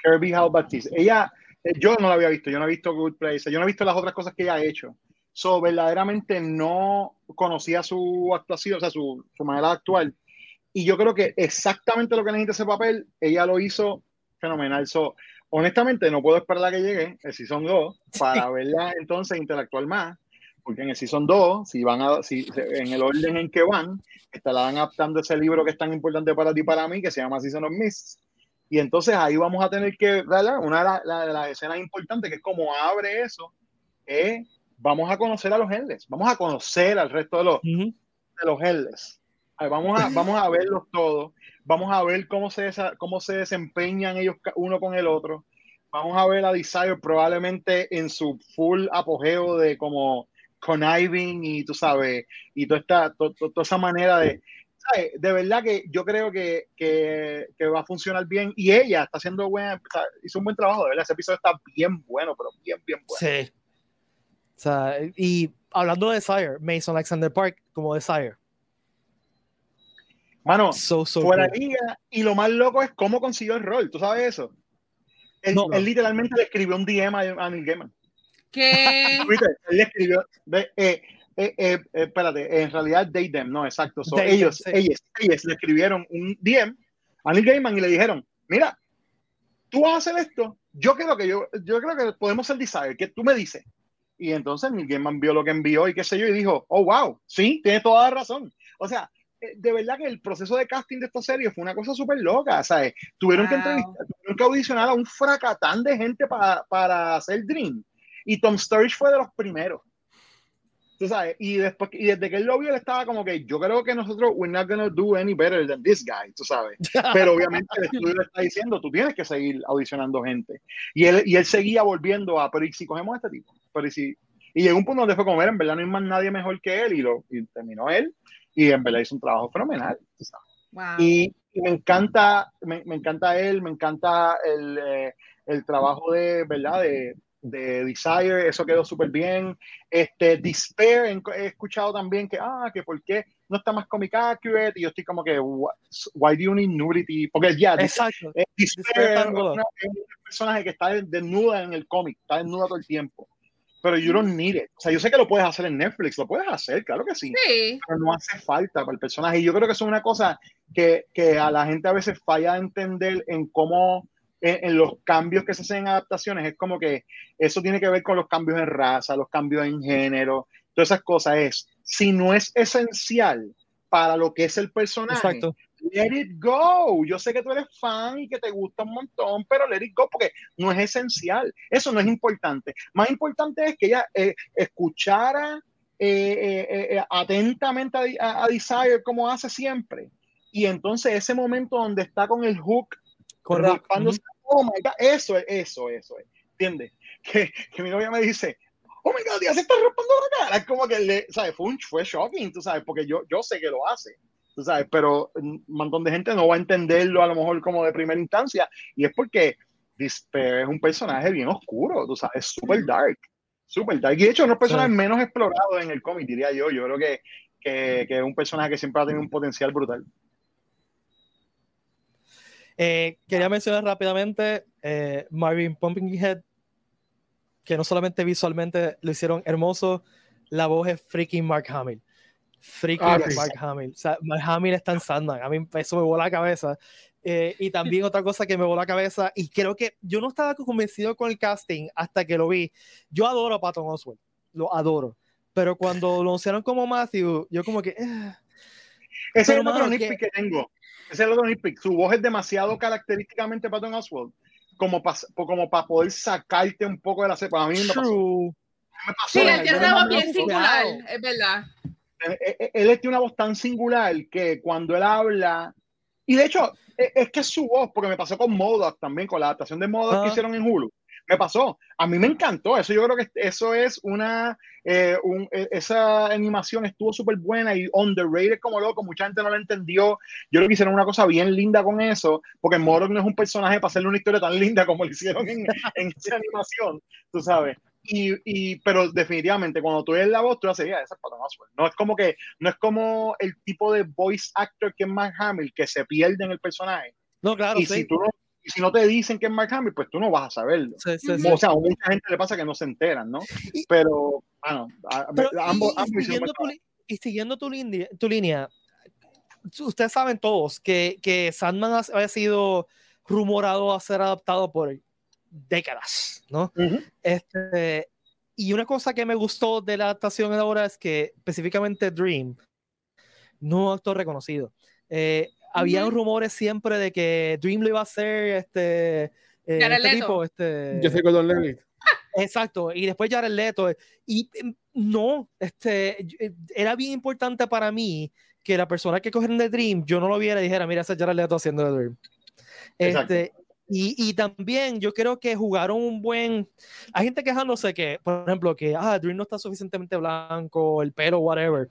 Kirby Howell Baptiste. Ella, yo no la había visto, yo no he visto Good Place, yo no he visto las otras cosas que ella ha hecho. So, verdaderamente no conocía su actuación, o sea, su, su manera de actuar. Y yo creo que exactamente lo que necesita ese papel, ella lo hizo fenomenal. So, honestamente no puedo esperar a que llegue el Season 2 para verla entonces interactuar más, porque en el Season 2, si van a, si, en el orden en que van, estarán adaptando ese libro que es tan importante para ti y para mí, que se llama Season of Mists, y entonces ahí vamos a tener que, ¿verdad? Una de, las escenas importantes, que es como abre eso, es, vamos a conocer a los Heldes, vamos a conocer al resto de los, de los Heldes. Vamos a, vamos a verlos todos, vamos a ver cómo se, cómo se desempeñan ellos uno con el otro. Vamos a ver a Desire probablemente en su full apogeo de como conniving y tú sabes, y toda, esta, toda esa manera de, de verdad que yo creo que, que, que, va a funcionar bien y ella está haciendo buena, hizo un buen trabajo, de verdad, ese episodio está bien bueno, pero bien, bien bueno. Sí. O sea, y hablando de Desire, Mason Alexander Park como Desire. Mano, so, fuera liga, y lo más loco es cómo consiguió el rol, ¿tú sabes eso? Él, él literalmente le escribió un DM a, Neil Gaiman. ¿Qué? él le escribió, eh, eh, eh, espérate, en realidad they them, no, exacto. ellos, ellos, ellos le escribieron un DM a Neil Gaiman y le dijeron, mira, tú vas a hacer esto, yo creo que yo, yo creo que podemos ser desire, que tú me dices. Y entonces Neil Gaiman vio lo que envió y qué sé yo, y dijo, oh, wow, sí, tienes toda la razón. O sea, eh, de verdad que el proceso de casting de esta serie fue una cosa súper loca, ¿sabes? Tuvieron que entrevistar, tuvieron que audicionar a un fracatán de gente para, para hacer Dream. Y Tom Sturridge fue de los primeros. Tú sabes, y, después, y desde que él lo vio, él estaba como que yo creo que nosotros, we're not gonna do any better than this guy, tú sabes. Pero obviamente el estudio le está diciendo, tú tienes que seguir audicionando gente. Y él, y él seguía volviendo a, pero ¿y si cogemos a este tipo? Pero ¿y si? Y llegó un punto donde fue como, en verdad no hay más nadie mejor que él, y, lo, y terminó él, y en verdad hizo un trabajo fenomenal. Y, me encanta, me, me, encanta él, me encanta el, eh, el trabajo de, ¿verdad? De, de Desire, eso quedó súper bien. Este, Despair, he escuchado también que, ah, que por qué no está más comic accurate, y yo estoy como que, why do you need nudity? Porque ya, Exacto. Eh, Despair es, una, personaje que está desnuda en el cómic, está desnuda todo el tiempo. Pero you don't need it. O sea, yo sé que lo puedes hacer en Netflix, lo puedes hacer, claro que sí. sí. Pero no hace falta para el personaje. Y yo creo que eso es una cosa que, que a la gente a veces falla a entender en cómo en, los cambios que se hacen en adaptaciones, es como que eso tiene que ver con los cambios en raza, los cambios en género, todas esas cosas. Es, si no es esencial para lo que es el personaje, let it go. Yo sé que tú eres fan y que te gusta un montón, pero let it go porque no es esencial. Eso no es importante. Más importante es que ella eh, escuchara eh, eh, atentamente a, a, Desire como hace siempre. Y entonces ese momento donde está con el hook raspándose. Oh my God, eso es, eso, eso es. ¿Entiendes? Que, que, mi novia me dice, oh my God, ya se está raspando la cara. Es como que le, ¿sabes? Fue, un, fue shocking, tú sabes, porque yo, yo sé que lo hace. Tú sabes, pero un montón de gente no va a entenderlo a lo mejor como de primera instancia. Y es porque Despair es un personaje bien oscuro, tú sabes, super dark. Super dark. Y de hecho, es uno de los personajes menos explorados en el cómic, diría yo. Yo creo que, que, que es un personaje que siempre ha tenido un potencial brutal. Eh, quería mencionar rápidamente eh, Marvin Pumpkinhead, que no solamente visualmente lo hicieron hermoso, la voz es freaking Mark Hamill. Freaking ah, Mark Hamill. O sea, Mark Hamill está en Sandman. A mí eso me voló la cabeza. Eh, y también otra cosa que me voló la cabeza, y creo que yo no estaba convencido con el casting hasta que lo vi. Yo adoro a Patton Oswalt, lo adoro. Pero cuando lo anunciaron como Matthew, yo como que... Eh. Ese es el otro que... que tengo ese es el otro nitpick. Su voz es demasiado característicamente Patton Oswald como para como poder sacarte un poco de la cepa. A mí me pasó. sí, él tiene una voz bien singular, es verdad. Eh, eh, eh, él, tiene una voz tan singular que cuando él habla, y de hecho, es, que es su voz, porque me pasó con Modoc también, con la adaptación de Modoc que ah. hicieron en Hulu me pasó. A mí me encantó. Eso yo creo que eso es una. Eh, e, esa animación estuvo súper buena y underrated como loco. Mucha gente no la entendió. Yo creo que hicieron una cosa bien linda con eso, porque Moro no es un personaje para hacerle una historia tan linda como lo hicieron en, en esa animación, tú sabes. Y, y, pero definitivamente cuando tú ves la voz tú haces ya esa es para no es como que no es como el tipo de voice actor que es Mark Hamill que se pierde en el personaje no claro y si tú no si no te dicen que es Mark Hamill, pues tú no vas a saberlo. O sea, a mucha gente le pasa que no se enteran, ¿no? Pero, bueno, ambos, y, siguiendo tu, y, siguiendo tu, línea, tu línea, ustedes saben todos que, que Sandman ha, sido rumorado a ser adaptado por décadas, ¿no? este, y una cosa que me gustó de la adaptación ahora es que específicamente Dream no un actor reconocido. Eh, había rumores siempre de que Dream lo iba a hacer este, eh, este tipo, este... Yo sé Don Levitt. Exacto, y después Jared Leto. Y em, no, este, eh, era bien importante para mí que la persona que cogieron de Dream, yo no lo viera y dijera, mira, ese Jared Leto haciendo de Dream. Este, y, y, también yo creo que jugaron un buen. Hay gente quejándose que, por ejemplo, que ah, Dream no está suficientemente blanco, el pelo, whatever.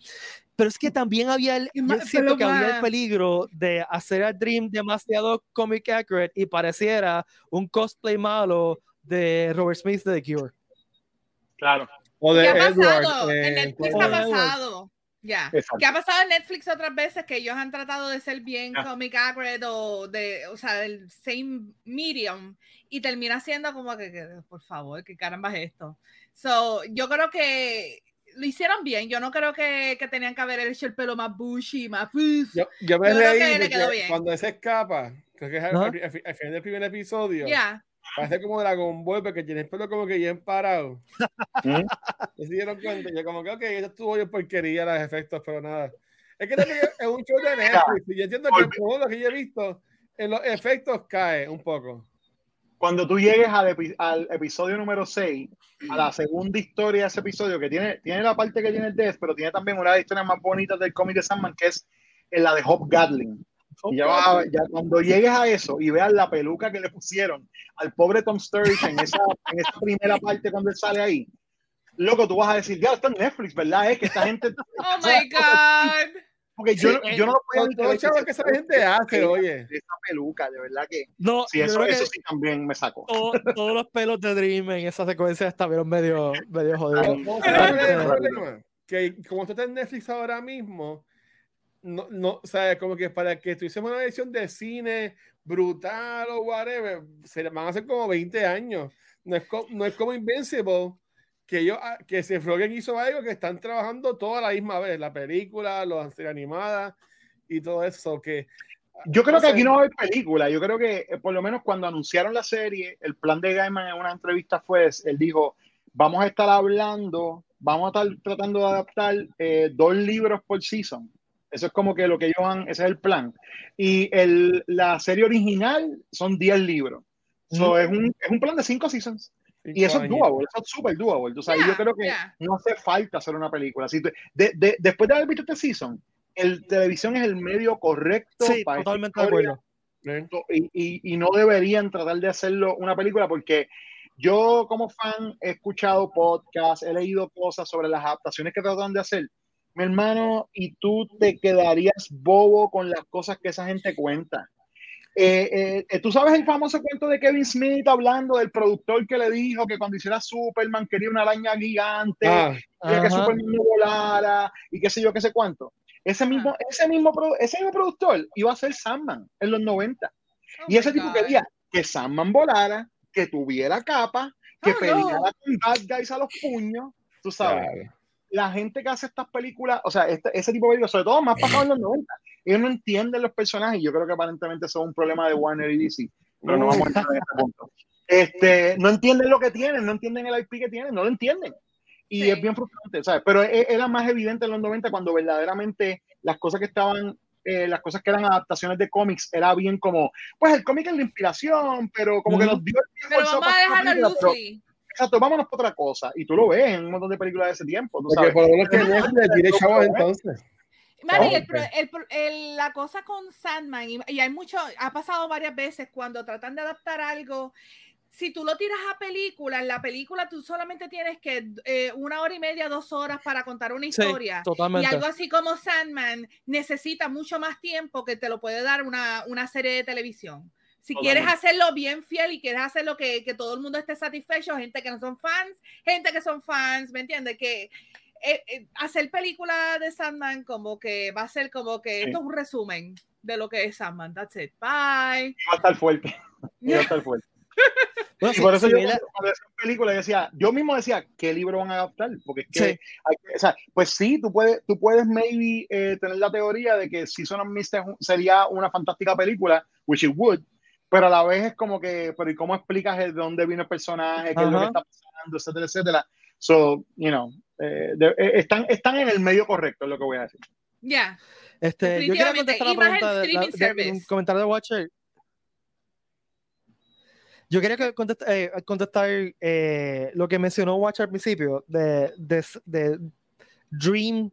Pero es que también había el, yo siento que había el peligro de hacer a Dream demasiado comic accurate y pareciera un cosplay malo de Robert Smith de The Cure. Claro. O de ¿Qué ha Edward, pasado? eh, en Netflix como ha pasado. Ya. ¿Qué ha pasado en Netflix otras veces que ellos han tratado de ser bien comic accurate o de, o sea, del same medium y termina siendo como que, que, por favor, qué caramba es esto. So, yo creo que lo hicieron bien. Yo no creo que, que tenían que haber hecho el pelo más bushy, más. Yo, yo me Yo creo reí que le quedó bien. cuando se escapa, creo que es Ajá. al- al- al final del primer episodio, Ya. parece como Dragon Ball porque tiene el pelo como que bien parado. ¿Mm? ¿Se dieron cuenta? Yo como que, ok, eso estuvo bien porquería los efectos, pero nada. Es que también es un show de Netflix y yo entiendo que todo lo que yo he visto en los efectos cae un poco. Cuando tú llegues al, epi- al episodio número 6, a la segunda historia de ese episodio, que tiene, tiene la parte que tiene el Death, pero tiene también una de las historias más bonitas del cómic de Sandman, que es en la de Hop Gatling. Y ya, va- ya cuando llegues a eso y veas la peluca que le pusieron al pobre Tom Sturridge en esa, en esa primera parte cuando él sale ahí, loco, tú vas a decir, ya está en Netflix, ¿verdad? Es que esta gente... Oh my God. Porque yo, Sí, yo no lo puedo todo el chavo que esa gente hace, oye. Esa peluca, de verdad que... No, Sí, eso, eso sí también me sacó. todo- todos los pelos de Dream en esa secuencia estuvieron medio, medio jodidos. Que como esto está en Netflix ahora mismo, no, no, o sea, como que para que tuviésemos una edición de cine brutal o whatever, se le van a hacer como 20 años. No es, co- no es como Invincible, que yo, ah, que se Rogen hizo algo que están trabajando toda la misma vez, la película, la serie animada y todo eso, que Yo creo que aquí no va a haber película. Yo creo que eh, por lo menos cuando anunciaron la serie, el plan de Gaiman en una entrevista fue, él dijo, vamos a estar hablando, vamos a estar tratando de adaptar eh, dos libros por season. Eso es como que lo que ellos han, ese es el plan. Y el, la serie original son 10 libros. So, es, un, es un plan de 5 seasons. Y eso es doable, eso es súper doable. O sea, Yeah, yo creo que yeah. no hace falta hacer una película. Si tú- de- de- después de haber visto este season, el televisión es el medio correcto Sí, para totalmente de acuerdo. y, y- y no deberían tratar de hacerlo una película porque yo como fan he escuchado podcasts, he leído cosas sobre las adaptaciones que tratan de hacer. Mi hermano, y tú te quedarías bobo con las cosas que esa gente cuenta. Eh, eh, eh, tú sabes el famoso cuento de Kevin Smith hablando del productor que le dijo que cuando hiciera Superman quería una araña gigante, Ah, quería que. Superman no volara y qué sé yo, qué sé cuánto. Ese mismo, ese mismo, ese mismo productor iba a ser Sandman en los 90. Oh Y ese tipo God. quería que Sandman volara, que tuviera capa, que Oh, no. peleara con bad guys a los puños, tú sabes. claro. La gente que hace estas películas, o sea, este- ese tipo de películas, sobre todo más pasado en los 90, ellos no entienden los personajes. Yo creo que aparentemente eso es un problema de Warner y DC, pero no vamos a entrar en este punto. Este, no entienden lo que tienen, no entienden el IP que tienen, no lo entienden. Y Sí. es bien frustrante, ¿sabes? Pero e- era más evidente en los 90 cuando verdaderamente las cosas que estaban, eh, las cosas que eran adaptaciones de cómics, era bien como, pues el cómic es la inspiración, pero como que nos dio el forzado vamos a película, pero, loosely. Exacto, vámonos para otra cosa. Y tú lo ves en un montón de películas de ese tiempo, tú Porque sabes. por lo menos que Netflix tire chavos entonces. Y Oh, el el el- la cosa con Sandman, y, y hay mucho, ha pasado varias veces cuando tratan de adaptar algo, si tú lo tiras a película, en la película tú solamente tienes que eh, una hora y media, dos horas para contar una Sí, historia. Y totalmente. algo así como Sandman necesita mucho más tiempo que te lo puede dar una, una serie de televisión. Si Totalmente. quieres hacerlo bien fiel y quieres hacerlo que, que todo el mundo esté satisfecho, gente que no son fans, gente que son fans, ¿me entiendes? Que eh, eh, hacer película de Sandman como que va a ser como que Sí. esto es un resumen de lo que es Sandman. That's it. Bye. Iba a estar fuerte. Iba a estar fuerte. Bueno, Y sí, por eso sí, yo mira, cuando, cuando hacía película yo decía, yo mismo decía, ¿qué libro van a adaptar? Porque es que, Sí. hay que- o sea, pues sí, tú puedes, tú puedes maybe eh, tener la teoría de que Season of Mist sería una fantástica película, which it would, pero a la vez es como que, pero ¿y cómo explicas de dónde vino el personaje, qué es lo que está pasando, etcétera, etcétera? So, you know, eh, eh, están, están en el medio correcto, es lo que voy a decir. Ya. Este, yo quiero contestar la pregunta de, de, un comentario de Watcher. Yo quería contestar, eh, contestar eh, lo que mencionó Watcher al principio de, de, de Dream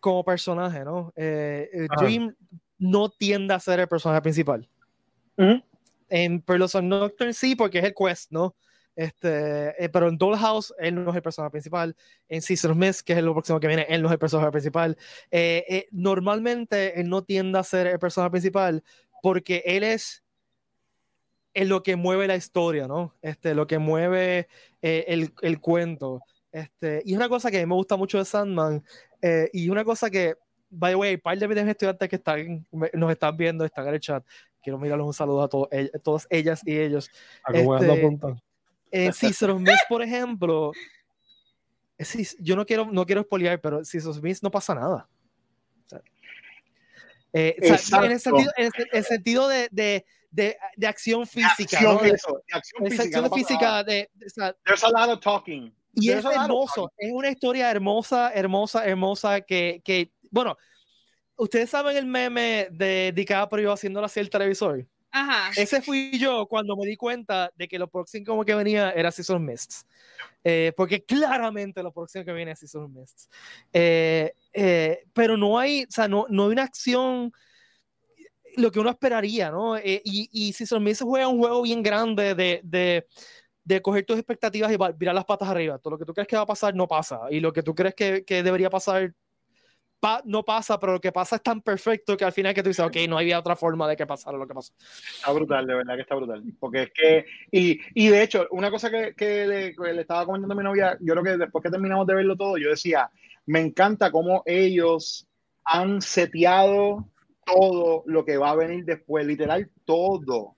como personaje, ¿no? Eh, Dream no tiende a ser el personaje principal. En Pearls of Nocturne sí, porque es el quest, ¿no? Este, pero en Dollhouse él no es el personaje principal. En of Mist, que es lo próximo que viene, él no es el personaje principal. normalmente él no tiende a ser el personaje principal porque él es es lo que mueve la historia, ¿no? Este, lo que mueve eh, el, el, cuento. Este, y una cosa que me gusta mucho de Sandman, eh, y una cosa que, by the way, hay par de mis estudiantes que están, nos están viendo, están en el chat. Quiero mirarles un saludo a, todos, a todas ellas y ellos. Este, eh, si Smith, por ejemplo, si, yo no quiero, no quiero espoliar, pero si Smith no pasa nada. Eh, en, el sentido, en el sentido de, de de, de acción física. De acción, ¿no? de, acción física. Acción física de, de, There's a lot of talking. Y There's es hermoso, es una historia hermosa, hermosa, hermosa que, que, bueno, ustedes saben el meme de DiCaprio haciendo así el televisor. Ajá. Ese fui yo cuando me di cuenta de que lo próximo como que venía era Season Mists. Eh, porque claramente lo próximo que viene es Season Mists. Eh, eh, pero no hay, o sea, no, no hay una acción lo que uno esperaría, ¿no? Y, y si se juega un juego bien grande de, de, de, coger tus expectativas y virar las patas arriba. Todo lo que tú crees que va a pasar no pasa. Y lo que tú crees que, que debería pasar no pasa, pero lo que pasa es tan perfecto que al final que tú dices, ok, no había otra forma de que pasara lo que pasó. Está brutal, de verdad que está brutal. Porque es que, y, y de hecho, una cosa que, que, le, que, le, estaba comentando a mi novia, yo creo que después que terminamos de verlo todo, yo decía, me encanta cómo ellos han seteado todo lo que va a venir después, literal todo.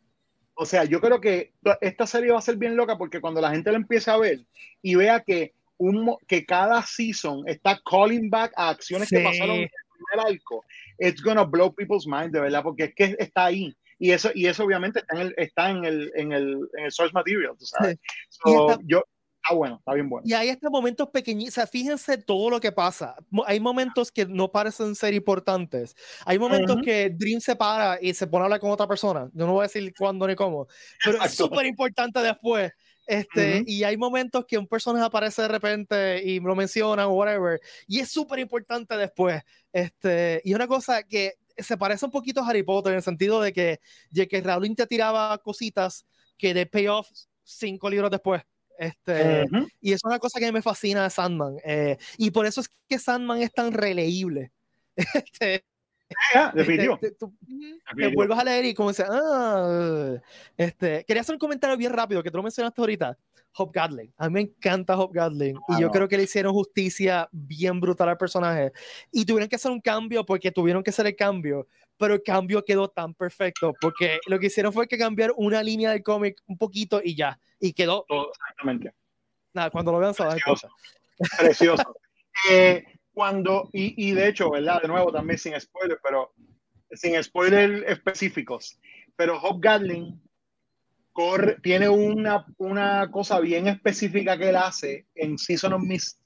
O sea, yo creo que esta serie va a ser bien loca porque cuando la gente la empiece a ver y vea que, un, que cada season está calling back a acciones que pasaron en el primer arco, it's gonna blow people's mind, de verdad, porque es que está ahí. Y eso, y eso obviamente está en el, está en el, en el, en el source material, tú sabes. So, yo, Ah, bueno, está bien bueno. Y hay estos momentos pequeños, o sea, fíjense todo lo que pasa. Hay momentos que no parecen ser importantes. Hay momentos que Dream se para y se pone a hablar con otra persona. Yo no voy a decir cuándo ni cómo, pero es súper importante después. Este, Y hay momentos que un personaje aparece de repente y lo menciona o whatever, y es súper importante después. Este, y una cosa que se parece un poquito a Harry Potter en el sentido de que, de que Rowling te tiraba cositas que de payoff cinco libros después. Este, Y eso es una cosa que me fascina de Sandman. Eh, y por eso es que Sandman es tan releíble. este, ah, definitivo. Te, te, vuelves a leer y como dices, ah, este, quería hacer un comentario bien rápido que tú lo mencionaste ahorita. Hop Gatling. A mí me encanta Hop Gatling y yo creo que le hicieron justicia bien brutal al personaje. Y tuvieron que hacer un cambio porque tuvieron que hacer el cambio, pero el cambio quedó tan perfecto porque lo que hicieron fue que cambiar una línea del cómic un poquito y ya, y quedó. Todo, exactamente. Nada, cuando lo vean se van Precioso. Precioso. eh, cuando, y, y, de hecho, ¿verdad? De nuevo, también sin spoiler, pero sin spoiler específicos, pero Hop Gatling corre, tiene una, una cosa bien específica que él hace en Season of Mist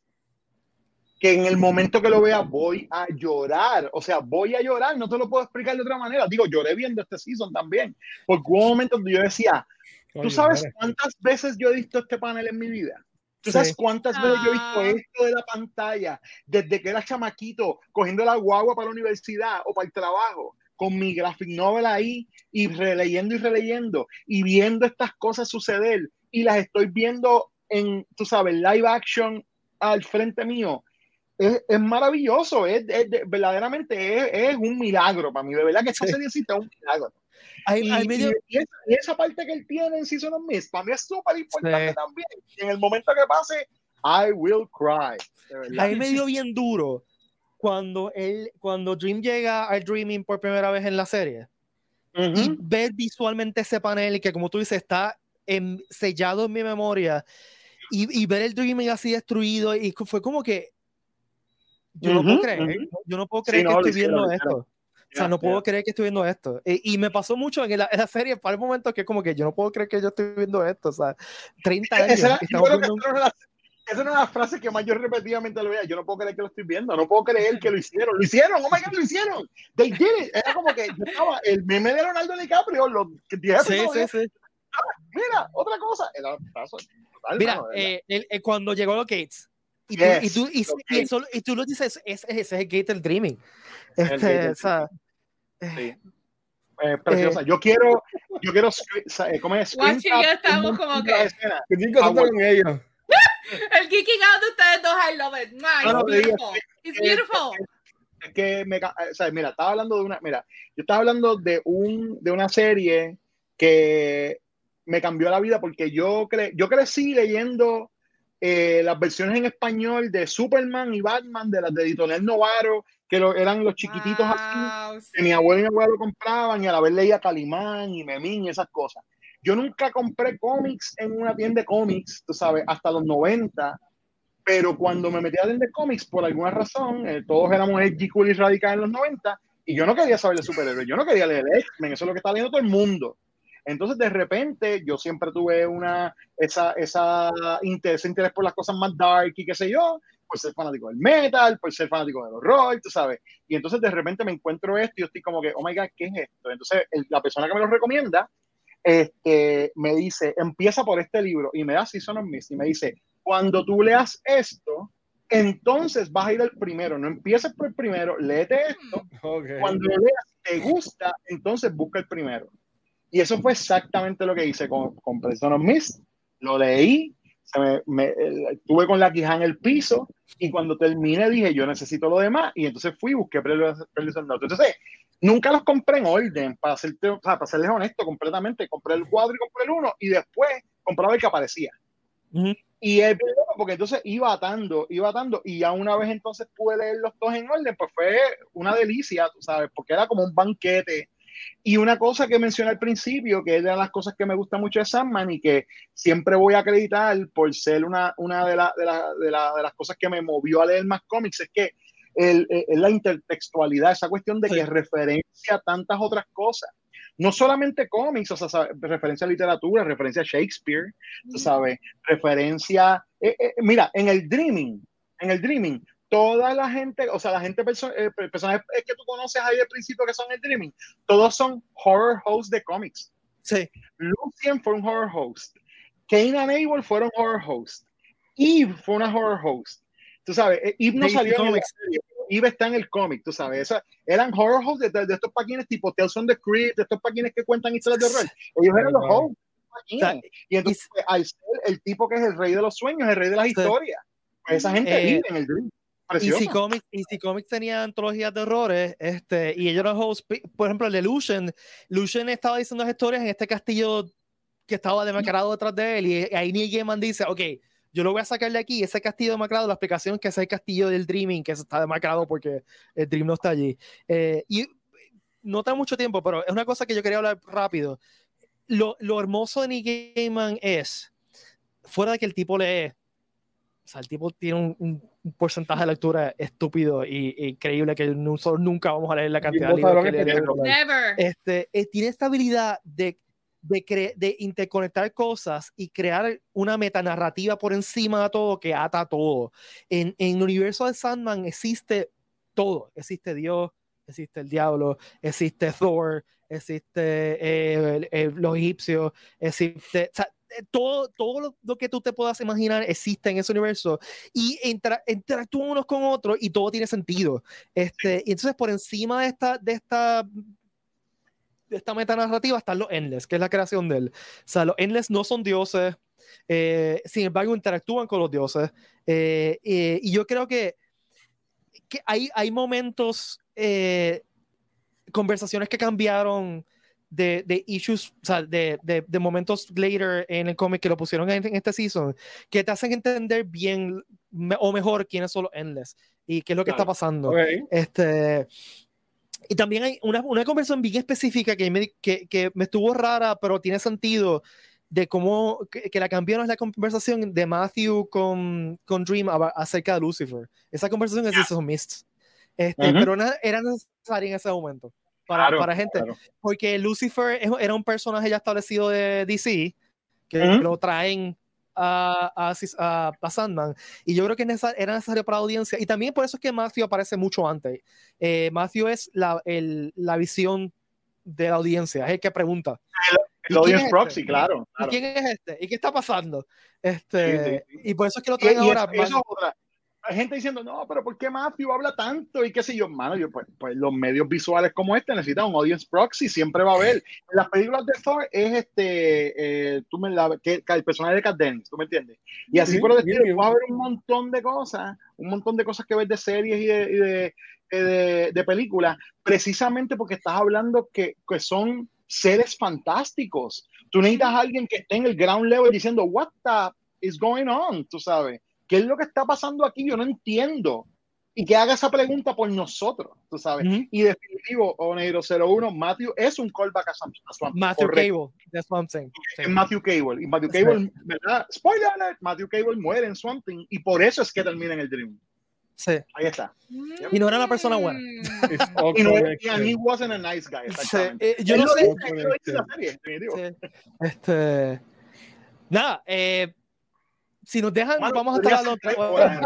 que en el momento que lo vea voy a llorar. O sea, voy a llorar, no te lo puedo explicar de otra manera. Digo, lloré viendo este season también, porque hubo momentos donde yo decía, ¿tú sabes cuántas veces yo he visto este panel en mi vida? ¿Tú sabes cuántas veces yo he visto ah. esto de la pantalla desde que era chamaquito, cogiendo la guagua para la universidad o para el trabajo? con mi graphic novel ahí y releyendo y releyendo y viendo estas cosas suceder y las estoy viendo en, tú sabes, live action al frente mío es, es maravilloso, es, es verdaderamente es, un milagro para mí, de verdad que esta serie sí es un milagro. Hay, y, hay medio... y, esa, y, esa, parte que él tiene en Season of Mist, para mí es súper importante sí. también. En el momento que pase, I will cry. Ahí me dio bien duro cuando él, cuando Dream llega al Dreaming por primera vez en la serie. Uh -huh. Y ver visualmente ese panel que, como tú dices, está en, sellado en mi memoria. Y, y, ver el Dreaming así destruido. Y fue como que yo no puedo creer, yo no puedo creer sí, que no, estoy viendo esto. O sea, no puedo creer que estoy viendo esto. Y, y me pasó mucho en la, en la serie, para el momento que es como que yo no puedo creer que yo estoy viendo esto. O sea, 30 años. Esa, yo creo que viendo- esa la- una frase que más yo repetidamente lo veía. Yo no puedo creer que lo estoy viendo. No puedo creer que lo hicieron. Lo hicieron. Oh my God, lo hicieron. They did it. Era como que yo estaba, el meme de Leonardo DiCaprio, los 10 Sí, sí, sí. Mira, otra cosa. Era paso total, Mira, mano, de verdad. eh, el- el- cuando llegó los gates. Y tú, Yes, y, tú, y, los y eso- y tú lo dices, es- ese es el gate del dreaming. El Este, gate del o sea, Sí. Eh, preciosa. yo quiero, yo quiero, eh, ¿cómo es? Guachi y yo estamos como que- estoy contento Ah, con ellos. El geeking out de ustedes dos, I love it. Mwah, No, no, it's beautiful. It's eh, beautiful. Es que me, o sea, mira, estaba hablando de una, mira, yo estaba hablando de un, de una serie que me cambió la vida porque yo cre, yo crecí leyendo eh, las versiones en español de Superman y Batman de las de Editorial Novaro, que lo- eran los chiquititos así. Wow, que mi abuelo y mi abuelo compraban y a la vez leía Calimán y Memín y esas cosas. Yo nunca compré cómics en una tienda de cómics, tú sabes, hasta los 90, pero cuando me metí a vender cómics, por alguna razón, eh, todos éramos edgy, cool y radicales en los 90, y yo no quería saber de superhéroes, yo no quería leer X-Men, eso es lo que está leyendo todo el mundo. Entonces, de repente, yo siempre tuve una, esa, esa interés, ese interés por las cosas más dark y qué sé yo, por ser fanático del metal, por ser fanático del horror, tú sabes. Y entonces de repente me encuentro esto y yo estoy como que, oh my God, ¿qué es esto? Entonces el- la persona que me lo recomienda este, me dice, empieza por este libro y me da Season of Mist y me dice, cuando tú leas esto, entonces vas a ir al primero, no empieces por el primero, léete esto, Ok. cuando lo leas, te gusta, entonces busca el primero. Y eso fue exactamente lo que hice con, con Season of Mist, lo leí, se me, me- estuve con la quija en el piso y cuando terminé dije yo necesito lo demás y entonces fui y busqué Prelude Note. Entonces nunca los compré en orden para, serte, o sea, para serles honesto completamente. Compré el cuadro y compré el uno y después compraba el que aparecía. Ujú. Y es porque entonces iba atando, iba atando y ya una vez entonces pude leer los dos en orden, pues fue una delicia, tú sabes, porque era como un banquete. Y una cosa que mencioné al principio, que es de las cosas que me gusta mucho de Sandman y que siempre voy a acreditar por ser una, una de, la- de, la- de la- de las cosas que me movió a leer más cómics, es que el- es la intertextualidad, esa cuestión de Sí. que referencia a tantas otras cosas. No solamente cómics, o sea, sabe- referencia a literatura, referencia a Shakespeare, sabes, referencia. eh, eh, mira, en el Dreaming, en el Dreaming, toda la gente, o sea, la gente, perso eh, personajes que tú conoces ahí al principio que son el Dreaming, todos son horror hosts de cómics. sí. Lucien fue un horror host. Cain and Abel fueron horror host. Eve fue una horror host. Tú sabes, eh, Eve no salió en pero Eve está en el cómic, tú sabes. Esa- eran horror hosts de, de estos paquines tipo Tales from the Crypt, de estos paquines que cuentan historias de horror. Ellos eran los hosts. paquines. Y entonces, pues, al ser el tipo que es el rey de los sueños, el rey de las historias, pues esa gente Eh, vive en el Dream. Y Precioso. si Comics, y si Comics tenía antologías de errores, este, y ellos eran hosts, pi- por ejemplo, el de Lucian, Lucian estaba diciendo las historias en este castillo que estaba demacrado detrás de él, y ahí Neil Gaiman dice, ok, yo lo voy a sacar de aquí, ese castillo demacrado, la explicación es que ese es el castillo del Dreaming, que está demacrado porque el Dream no está allí. Eh, y no tengo mucho tiempo, pero es una cosa que yo quería hablar rápido. Lo, lo hermoso de Neil Gaiman es, fuera de que el tipo lee, o sea, el tipo tiene un- un porcentaje de lectura estúpido y, y increíble que nosotros nunca vamos a leer la cantidad de libros que lo que lee. te- Never. Este, eh, tiene esta habilidad de, de, cre- de interconectar cosas y crear una metanarrativa por encima de todo que ata todo. En, en el universo de Sandman existe todo. Existe Dios, existe el diablo, existe Thor, existe eh, el- el- los egipcios, existe... o sea, todo, todo lo, lo que tú te puedas imaginar existe en ese universo y intera- interactúan unos con otros y todo tiene sentido. Este, y entonces por encima de esta, de esta de esta metanarrativa están los Endless, que es la creación de él. O sea, los Endless no son dioses, eh, sin embargo interactúan con los dioses. eh, eh, y yo creo que, que hay, hay momentos, eh, conversaciones que cambiaron de, de issues, o sea, de, de, de momentos later en el cómic que lo pusieron en, en este season, que te hacen entender bien me- o mejor quiénes son los Endless y qué es lo que Claro. está pasando. Ok. Este, y también hay una, una conversación bien específica que me, que, que me estuvo rara, pero tiene sentido, de cómo que, que la cambiaron es la conversación de Matthew con, con Dream acerca de Lucifer. Esa conversación es de Season Mist. Este, Ujú. Pero na- era necesaria en ese momento. Para, Claro, para gente. claro. Porque Lucifer era un personaje ya establecido de DC, que lo traen a, a, Sandman. Y yo creo que era necesario para la audiencia. Y también por eso es que Matthew aparece mucho antes. Eh, Matthew es la, el- la visión de la audiencia, es el que pregunta. ¿Y El audience es proxy, este? claro. ¿Y quién es este? ¿Y qué está pasando? Este, Sí, sí, Y por eso es que lo traen y ahora. eso otra. Hay gente diciendo, no, pero ¿por qué Matthew habla tanto? Y qué sé yo, mano, yo, pues, pues los medios visuales como este necesitan un audience proxy, siempre va a haber. En las películas de Thor es este, eh, tú me la, que, que el personaje de Kat Dennings, ¿tú me entiendes? Y así Sí, por el estilo, sí. va a haber un montón de cosas, un montón de cosas que ver de series y de, y de, eh, de- de películas, precisamente porque estás hablando que, que son seres fantásticos. Tú necesitas a alguien que esté en el ground level diciendo, what the is going on, tú sabes. ¿Qué es lo que está pasando aquí? Yo no entiendo. Y que haga esa pregunta por nosotros, tú sabes. Ujú. Y definitivo, Oneiro 01, Matthew es un callback a Swamp. a Swamp, Matthew correcto. Cable, that's what I'm saying. Sí. Es Matthew Cable. Y Matthew That's Cable, ¿verdad? Spoiler alert, Matthew Cable muere en Swamp Thing y por eso es que termina en el Dream. Sí. Ahí está. Y no era una persona buena. Y, no, connected. and he wasn't a nice guy, Sí, exactamente. eh, yo no lo sé. la. Sí. Este. Nada, eh, si nos dejan, Mano, vamos a estar hablando. tres horas.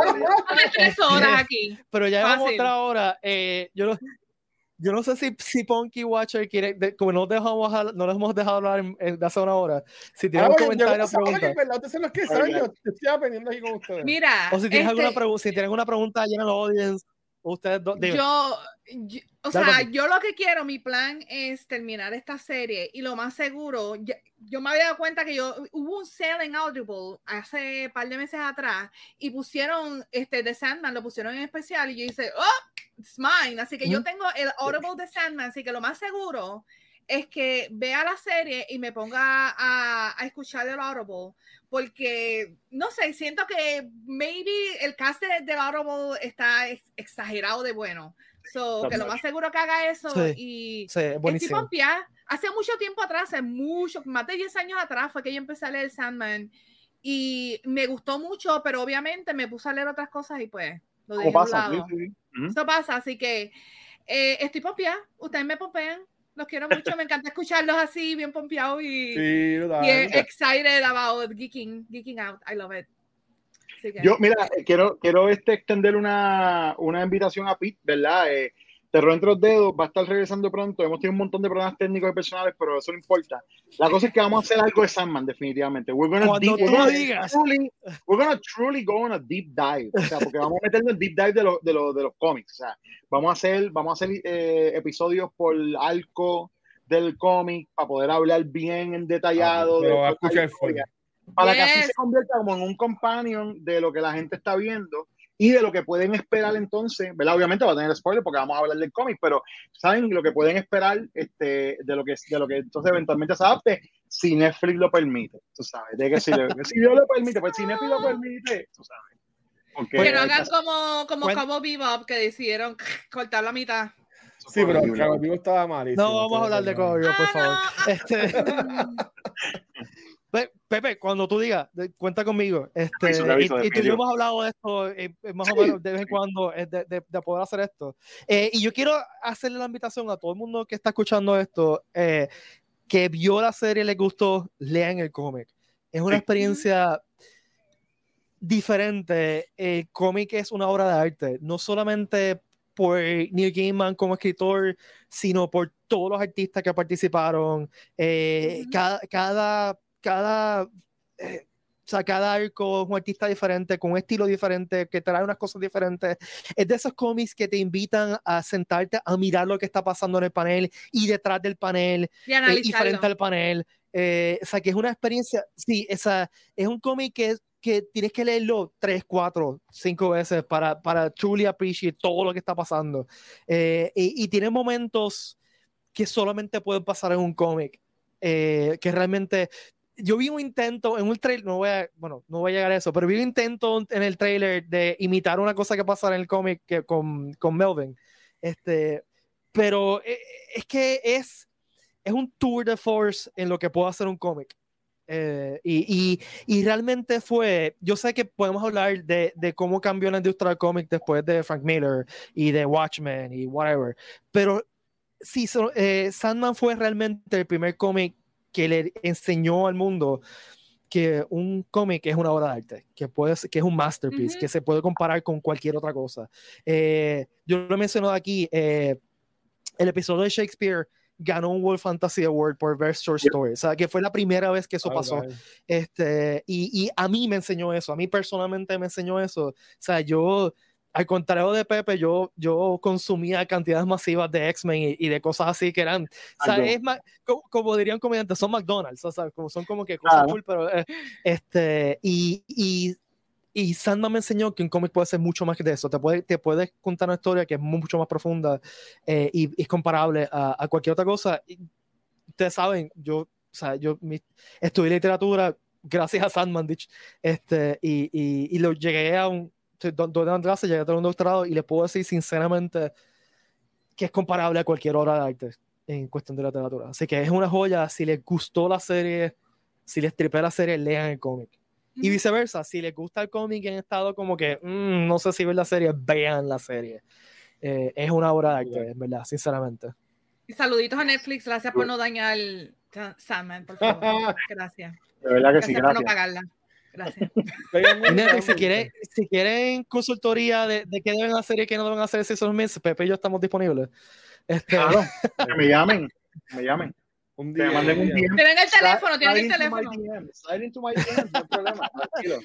Tres horas aquí. Pero ya llevamos otra hora. eh, yo, no, yo no sé si, si Punky Watcher quiere, de- como no, dejamos, no les hemos dejado hablar en- en- de hace una hora, si Ah, tienen un bueno, yo comentario o pregunta, los. Mira, o si tienes este, alguna pregunta, si tienen una pregunta llena audience, ustedes dos, yo, yo- o Dale, sea, yo lo que quiero, mi plan es terminar esta serie y lo más seguro, yo me había dado cuenta que yo hubo un sale en Audible hace un par de meses atrás y pusieron este de Sandman, lo pusieron en especial y yo hice, oh, it's mine. Así que yo tengo el Audible de Sandman, así que lo más seguro es que vea la serie y me ponga a, a escuchar el Audible porque no sé, siento que maybe el cast de, del Audible está ex- exagerado de bueno. So, que lo más seguro que haga eso Sí, y Sí, estoy buenísimo. pompeada. Hace mucho tiempo atrás, hace mucho, más de 10 años atrás fue que yo empecé a leer Sandman y me gustó mucho, pero obviamente me puse a leer otras cosas y pues lo dejé. Eso pasa, así que eh, estoy pompeada. Ustedes me pompean. Los quiero mucho. Me encanta escucharlos así, bien pompeados y Sí, bien excited about geeking, geeking out. I love it. Que- Yo, mira, eh, quiero, quiero este, extender una, una invitación a Pete, ¿verdad? Eh, Terror entre los dedos va a estar regresando pronto. Hemos tenido un montón de problemas técnicos y personales, pero eso no importa. La cosa es que vamos a hacer algo de Sandman, definitivamente. We're gonna Cuando deep- tú we're gonna digas. Truly, we're gonna truly go on a deep dive. O sea, porque vamos a meternos en deep dive de, los de, los de los cómics. O sea, vamos a hacer, vamos a hacer eh, episodios por arco del cómic para poder hablar bien en detallado. Ah, de va a escuchar historia para que así Yes. se convierta como en un companion de lo que la gente está viendo y de lo que pueden esperar entonces, ¿verdad? Obviamente va a tener spoiler porque vamos a hablar del cómic, pero saben lo que pueden esperar este, de lo que de lo que entonces eventualmente se adapte si Netflix lo permite, tú sabes, de que si, le- si Dios lo permite, pues si Netflix lo permite, tú sabes. Porque que no hagan como, como Cuen- Cabo Bebop que decidieron cortar la mitad. Sí, pero el Cabo estaba malísimo. No vamos a hablar de Cowboy, por Ah, favor. no. Este, Pe- Pepe, cuando tú digas, cuenta conmigo. Este, y, y tú y yo hemos hablado de esto eh, eh, más o Sí. menos de vez en cuando, eh, de, de- de poder hacer esto. Eh, y yo quiero hacerle la invitación a todo el mundo que está escuchando esto, eh, que vio la serie y les gustó, lean el cómic. Es una Sí. experiencia diferente. El cómic es una obra de arte, no solamente por Neil Gaiman como escritor, sino por todos los artistas que participaron. Eh, cada, cada, cada, eh, o sea, cada arco es un artista diferente, con un estilo diferente, que trae unas cosas diferentes. Es de esos cómics que te invitan a sentarte a mirar lo que está pasando en el panel y detrás del panel Y eh, y frente al panel. Eh, o sea, que es una experiencia, sí, esa, es un cómic que, que tienes que leerlo tres, cuatro, cinco veces para, para truly appreciate todo lo que está pasando. Eh, y, y tiene momentos que solamente pueden pasar en un cómic, eh, que realmente... Yo vi un intento en un trailer, no voy a, bueno, no voy a llegar a eso, pero vi un intento en el trailer de imitar una cosa que pasara en el cómic con, con Melvin. Este, pero eh, es que es, es un tour de force en lo que puede hacer un cómic. Eh, y, y, y, realmente fue, yo sé que podemos hablar de, de, cómo cambió la industria del cómic después de Frank Miller y de Watchmen y whatever, pero sí, eh, Sandman fue realmente el primer cómic que le enseñó al mundo que un cómic es una obra de arte, que, puede, que es un masterpiece, que se puede comparar con cualquier otra cosa. Eh, yo lo he mencionado aquí, eh, el episodio de Shakespeare ganó un World Fantasy Award por Best Short Story, o sea, que fue la primera vez que eso pasó. Este, y, y, a mí me enseñó eso, a mí personalmente me enseñó eso. O sea, yo al contrario de Pepe, yo, yo consumía cantidades masivas de X-Men y, de cosas así que eran, o sea, es más, como, dirían comediantes, son McDonald's, o sea, como son como que cosas cool, pero, eh, este, y, y, y Sandman me enseñó que un cómic puede ser mucho más que de eso, te puede, te puede contar una historia que es mucho más profunda eh, y, es comparable a, a, cualquier otra cosa. Y ustedes saben, yo, o sea, yo mi, estudié literatura gracias a Sandman, este, y, y, y lo llegué a un donde clase, llegué a tener un doctorado y le puedo decir sinceramente que es comparable a cualquier obra de arte en cuestión de literatura. Así que es una joya. Si les gustó la serie, si les tripé la serie, lean el cómic. Y viceversa, si les gusta el cómic y han estado como que mm, no sé si ver la serie, vean la serie. Eh, es una obra de arte, en verdad, sinceramente. Y saluditos a Netflix, gracias por no dañar Sandman, por favor. Gracias. De verdad que sí, gracias. por no pagarla. Gracias. si, quieren, si quieren consultoría de, de, qué deben hacer y qué no deben hacer esos son meses, Pepe y yo estamos disponibles. Este... Claro, que me llamen, me llamen. Un día, me manden un DM. Tienen el teléfono, tienen el teléfono. Slide into my DM, no hay problema, tranquilo.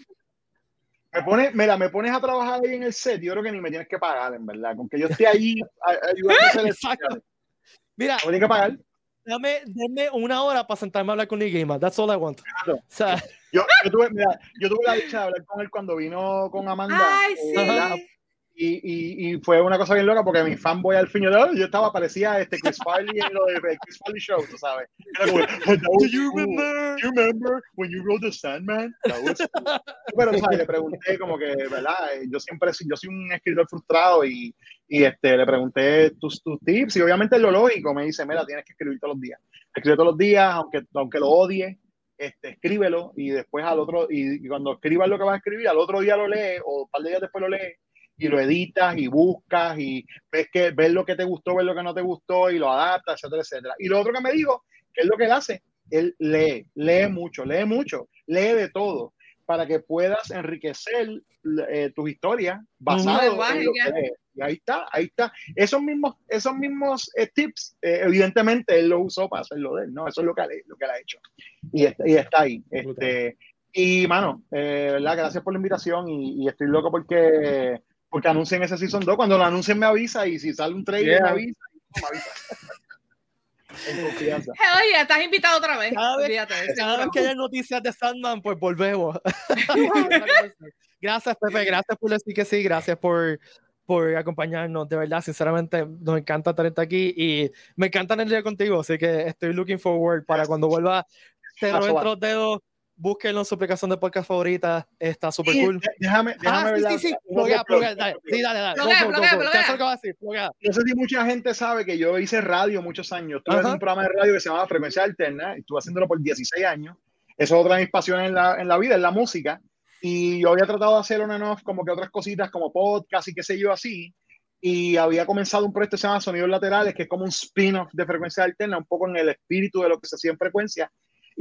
Me, pone, mira, me pones a trabajar ahí en el set, yo creo que ni me tienes que pagar, en verdad. Con que yo esté ahí ayudando a hacer el Mira, no tienes que pagar. Dame, dame una hora para sentarme a hablar con Nick Gamer. That's all I want. Claro. O sea, yo, yo, tuve, mira, yo tuve la dicha de hablar con él cuando vino con Amanda. Ay, sí. Y, y, y, fue una cosa bien loca porque mi fanboy al fin yo estaba, parecía este Chris Farley en lo de Chris Farley Show, tú sabes. Era como, Do you remember? Do you remember when you wrote The Sandman? Pero, ¿sabes? Le pregunté como que, ¿verdad? Yo siempre, yo soy un escritor frustrado y, y este, le pregunté tus, tus tips y obviamente lo lógico me dice, mira, tienes que escribir todos los días. Escribe todos los días, aunque, aunque lo odie, este, escríbelo y después al otro, y, y cuando escribas lo que vas a escribir, al otro día lo lees o un par de días después lo lees y lo editas y buscas y ves, que, ves lo que te gustó, ves lo que no te gustó y lo adaptas, etcétera, etcétera. Y lo otro que me dijo, que es lo que él hace, él lee, lee mucho, lee mucho, lee de todo para que puedas enriquecer eh, tus historias basado en lo que lees. Y ahí está, ahí está. Esos mismos, esos mismos eh, tips, eh, evidentemente él lo usó para hacerlo de él, ¿no? Eso es lo que, lo que él ha hecho. Y, y está ahí. Este, y, mano, ¿verdad? Gracias por la invitación y, y estoy loco porque porque anuncien ese Season 2. Cuando lo anuncien me avisa y si sale un trailer me avisa. me avisa. Oye, estás invitado otra vez. Cada vez, que haya noticias de Sandman, pues volvemos. gracias, Pepe. Gracias por decir que sí. Gracias por, por acompañarnos. De verdad, sinceramente, nos encanta tenerte aquí y me encanta día contigo. Así que estoy looking forward para cuando vuelva. Te doy los dedos búsquenlo en su aplicación de podcast favorita, está súper cool. Déjame, déjame ah, sí, sí, sí, pluguea, pluguea, dale, sí, dale, dale. No sé si mucha gente sabe que yo hice radio muchos años. Tuve un programa de radio que se llamaba Frecuencia Alterna, y estuve haciéndolo por 16 años. Eso es otra de mis pasiones en la, en la vida, es la música. Y yo había tratado de hacer on and off como que otras cositas como podcast y qué sé yo así. Y había comenzado un proyecto que se llama Sonidos Laterales, que es como un spin-off de Frecuencia Alterna, un poco en el espíritu de lo que se hacía en frecuencia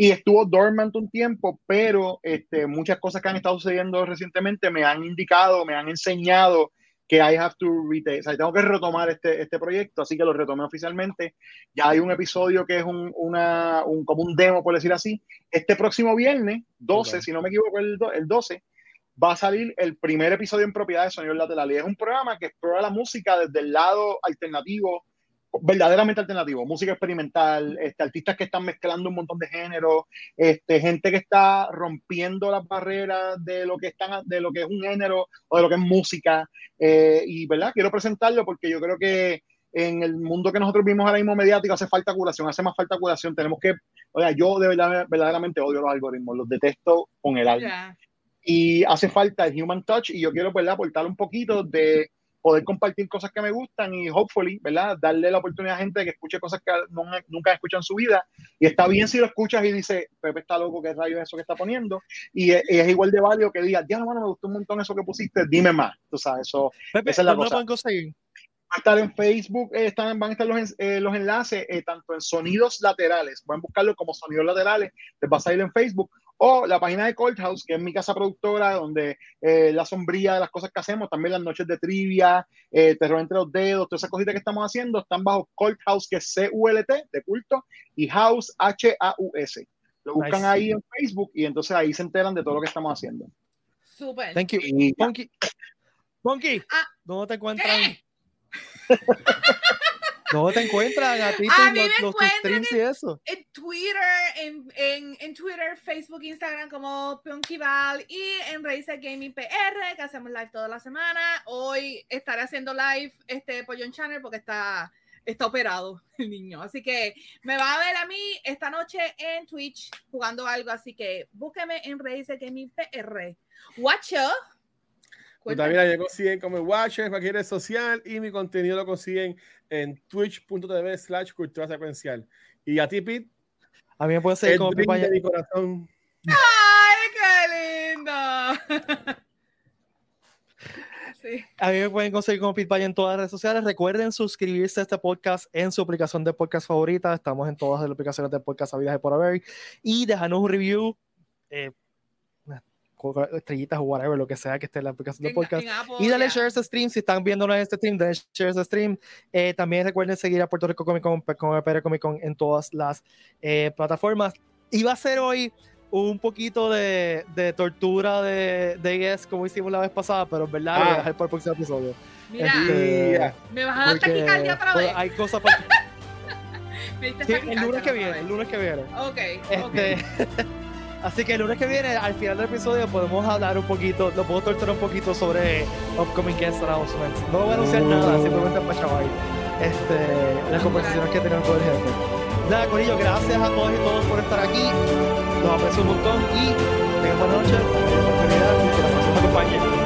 y estuvo dormant un tiempo, pero este, muchas cosas que han estado sucediendo recientemente me han indicado, me han enseñado que I have to retake, o sea, tengo que retomar este, este proyecto, así que lo retomé oficialmente. Ya hay un episodio que es un, una, un, como un demo, por decir así. Este próximo viernes, 12, si no me equivoco, el, el 12, va a salir el primer episodio en propiedad de Sonido Lateral. Y es un programa que explora la música desde el lado alternativo, verdaderamente alternativo, música experimental, este, artistas que están mezclando un montón de géneros, este, gente que está rompiendo las barreras de lo que están, de lo que es un género o de lo que es música. Eh, y verdad, quiero presentarlo porque yo creo que en el mundo que nosotros vimos ahora mismo mediático hace falta curación, hace más falta curación. Tenemos que, o sea, yo de verdad verdaderamente odio los algoritmos, los detesto con el alma. Y hace falta el human touch y yo quiero, ¿verdad?, aportar un poquito de poder compartir cosas que me gustan y hopefully, ¿verdad? Darle la oportunidad a gente que escuche cosas que no, nunca escuchan en su vida. Y está bien si lo escuchas y dice, Pepe está loco, ¿qué rayo es eso que está poniendo? Y es, igual de válido que diga, ya, no, me gustó un montón eso que pusiste, dime más. Tú sabes, eso, Pepe, esa es la cosa. Va a estar en Facebook, eh, están, van a estar los, eh, los enlaces, eh, tanto en sonidos laterales, pueden buscarlo como sonidos laterales, les va a salir en Facebook, o la página de Courthouse, que es mi casa productora, donde la sombría de las cosas que hacemos, también las noches de trivia, terror entre los dedos, todas esas cositas que estamos haciendo, están bajo Courthouse, que es C-U-L-T, de culto, y House, H-A-U-S. Lo buscan ahí en Facebook y entonces ahí se enteran de todo lo que estamos haciendo. Súper. Thank you. Monkey. Monkey, ah, ¿dónde te encuentran? ¿Dónde te encuentran a ti a mí los, los streams y eso? En Twitter, en, en, en, Twitter, Facebook, Instagram como Val y en Razer Gaming PR, que hacemos live toda la semana. Hoy estaré haciendo live este Pollón Channel porque está, está operado el niño. Así que me va a ver a mí esta noche en Twitch jugando algo. Así que búsqueme en Razer Gaming PR. Watch pues también me consiguen como Watcher en cualquier red social y mi contenido lo consiguen en twitch.tv slash cultura secuencial. Y a ti, Pete. A mí me puede seguir como Pipa de mi corazón. ¡Ay, qué lindo! sí. A mí me pueden conseguir como Pete en todas las redes sociales. Recuerden suscribirse a este podcast en su aplicación de podcast favorita. Estamos en todas las aplicaciones de podcast habidas y por haber. Y déjanos un review. Eh, estrellitas o whatever, lo que sea que esté en la aplicación de podcast. y dale share este stream, si están viendo este stream, dale share este stream. Eh, también recuerden seguir a Puerto Rico Comic Con, con PR Comic Con en todas las eh, plataformas. Iba a ser hoy un poquito de, de tortura de, de yes, como hicimos la vez pasada, pero en verdad voy a dejar para el próximo episodio. Mira, este, me vas a dar taquicardia otra vez. Hay cosas para... sí, el lunes que viene, el lunes que viene. Ok, este, okay. Así que el lunes que viene, al final del episodio, podemos hablar un poquito, lo puedo torturar un poquito sobre upcoming guest announcements. No voy a anunciar nada, simplemente para chaval. Este, las conversaciones que tenemos con el jefe. Nada, Corillo, gracias a todos y todos por estar aquí. Los aprecio un montón y tengan buena noche, buena oportunidad y que la próxima acompañe.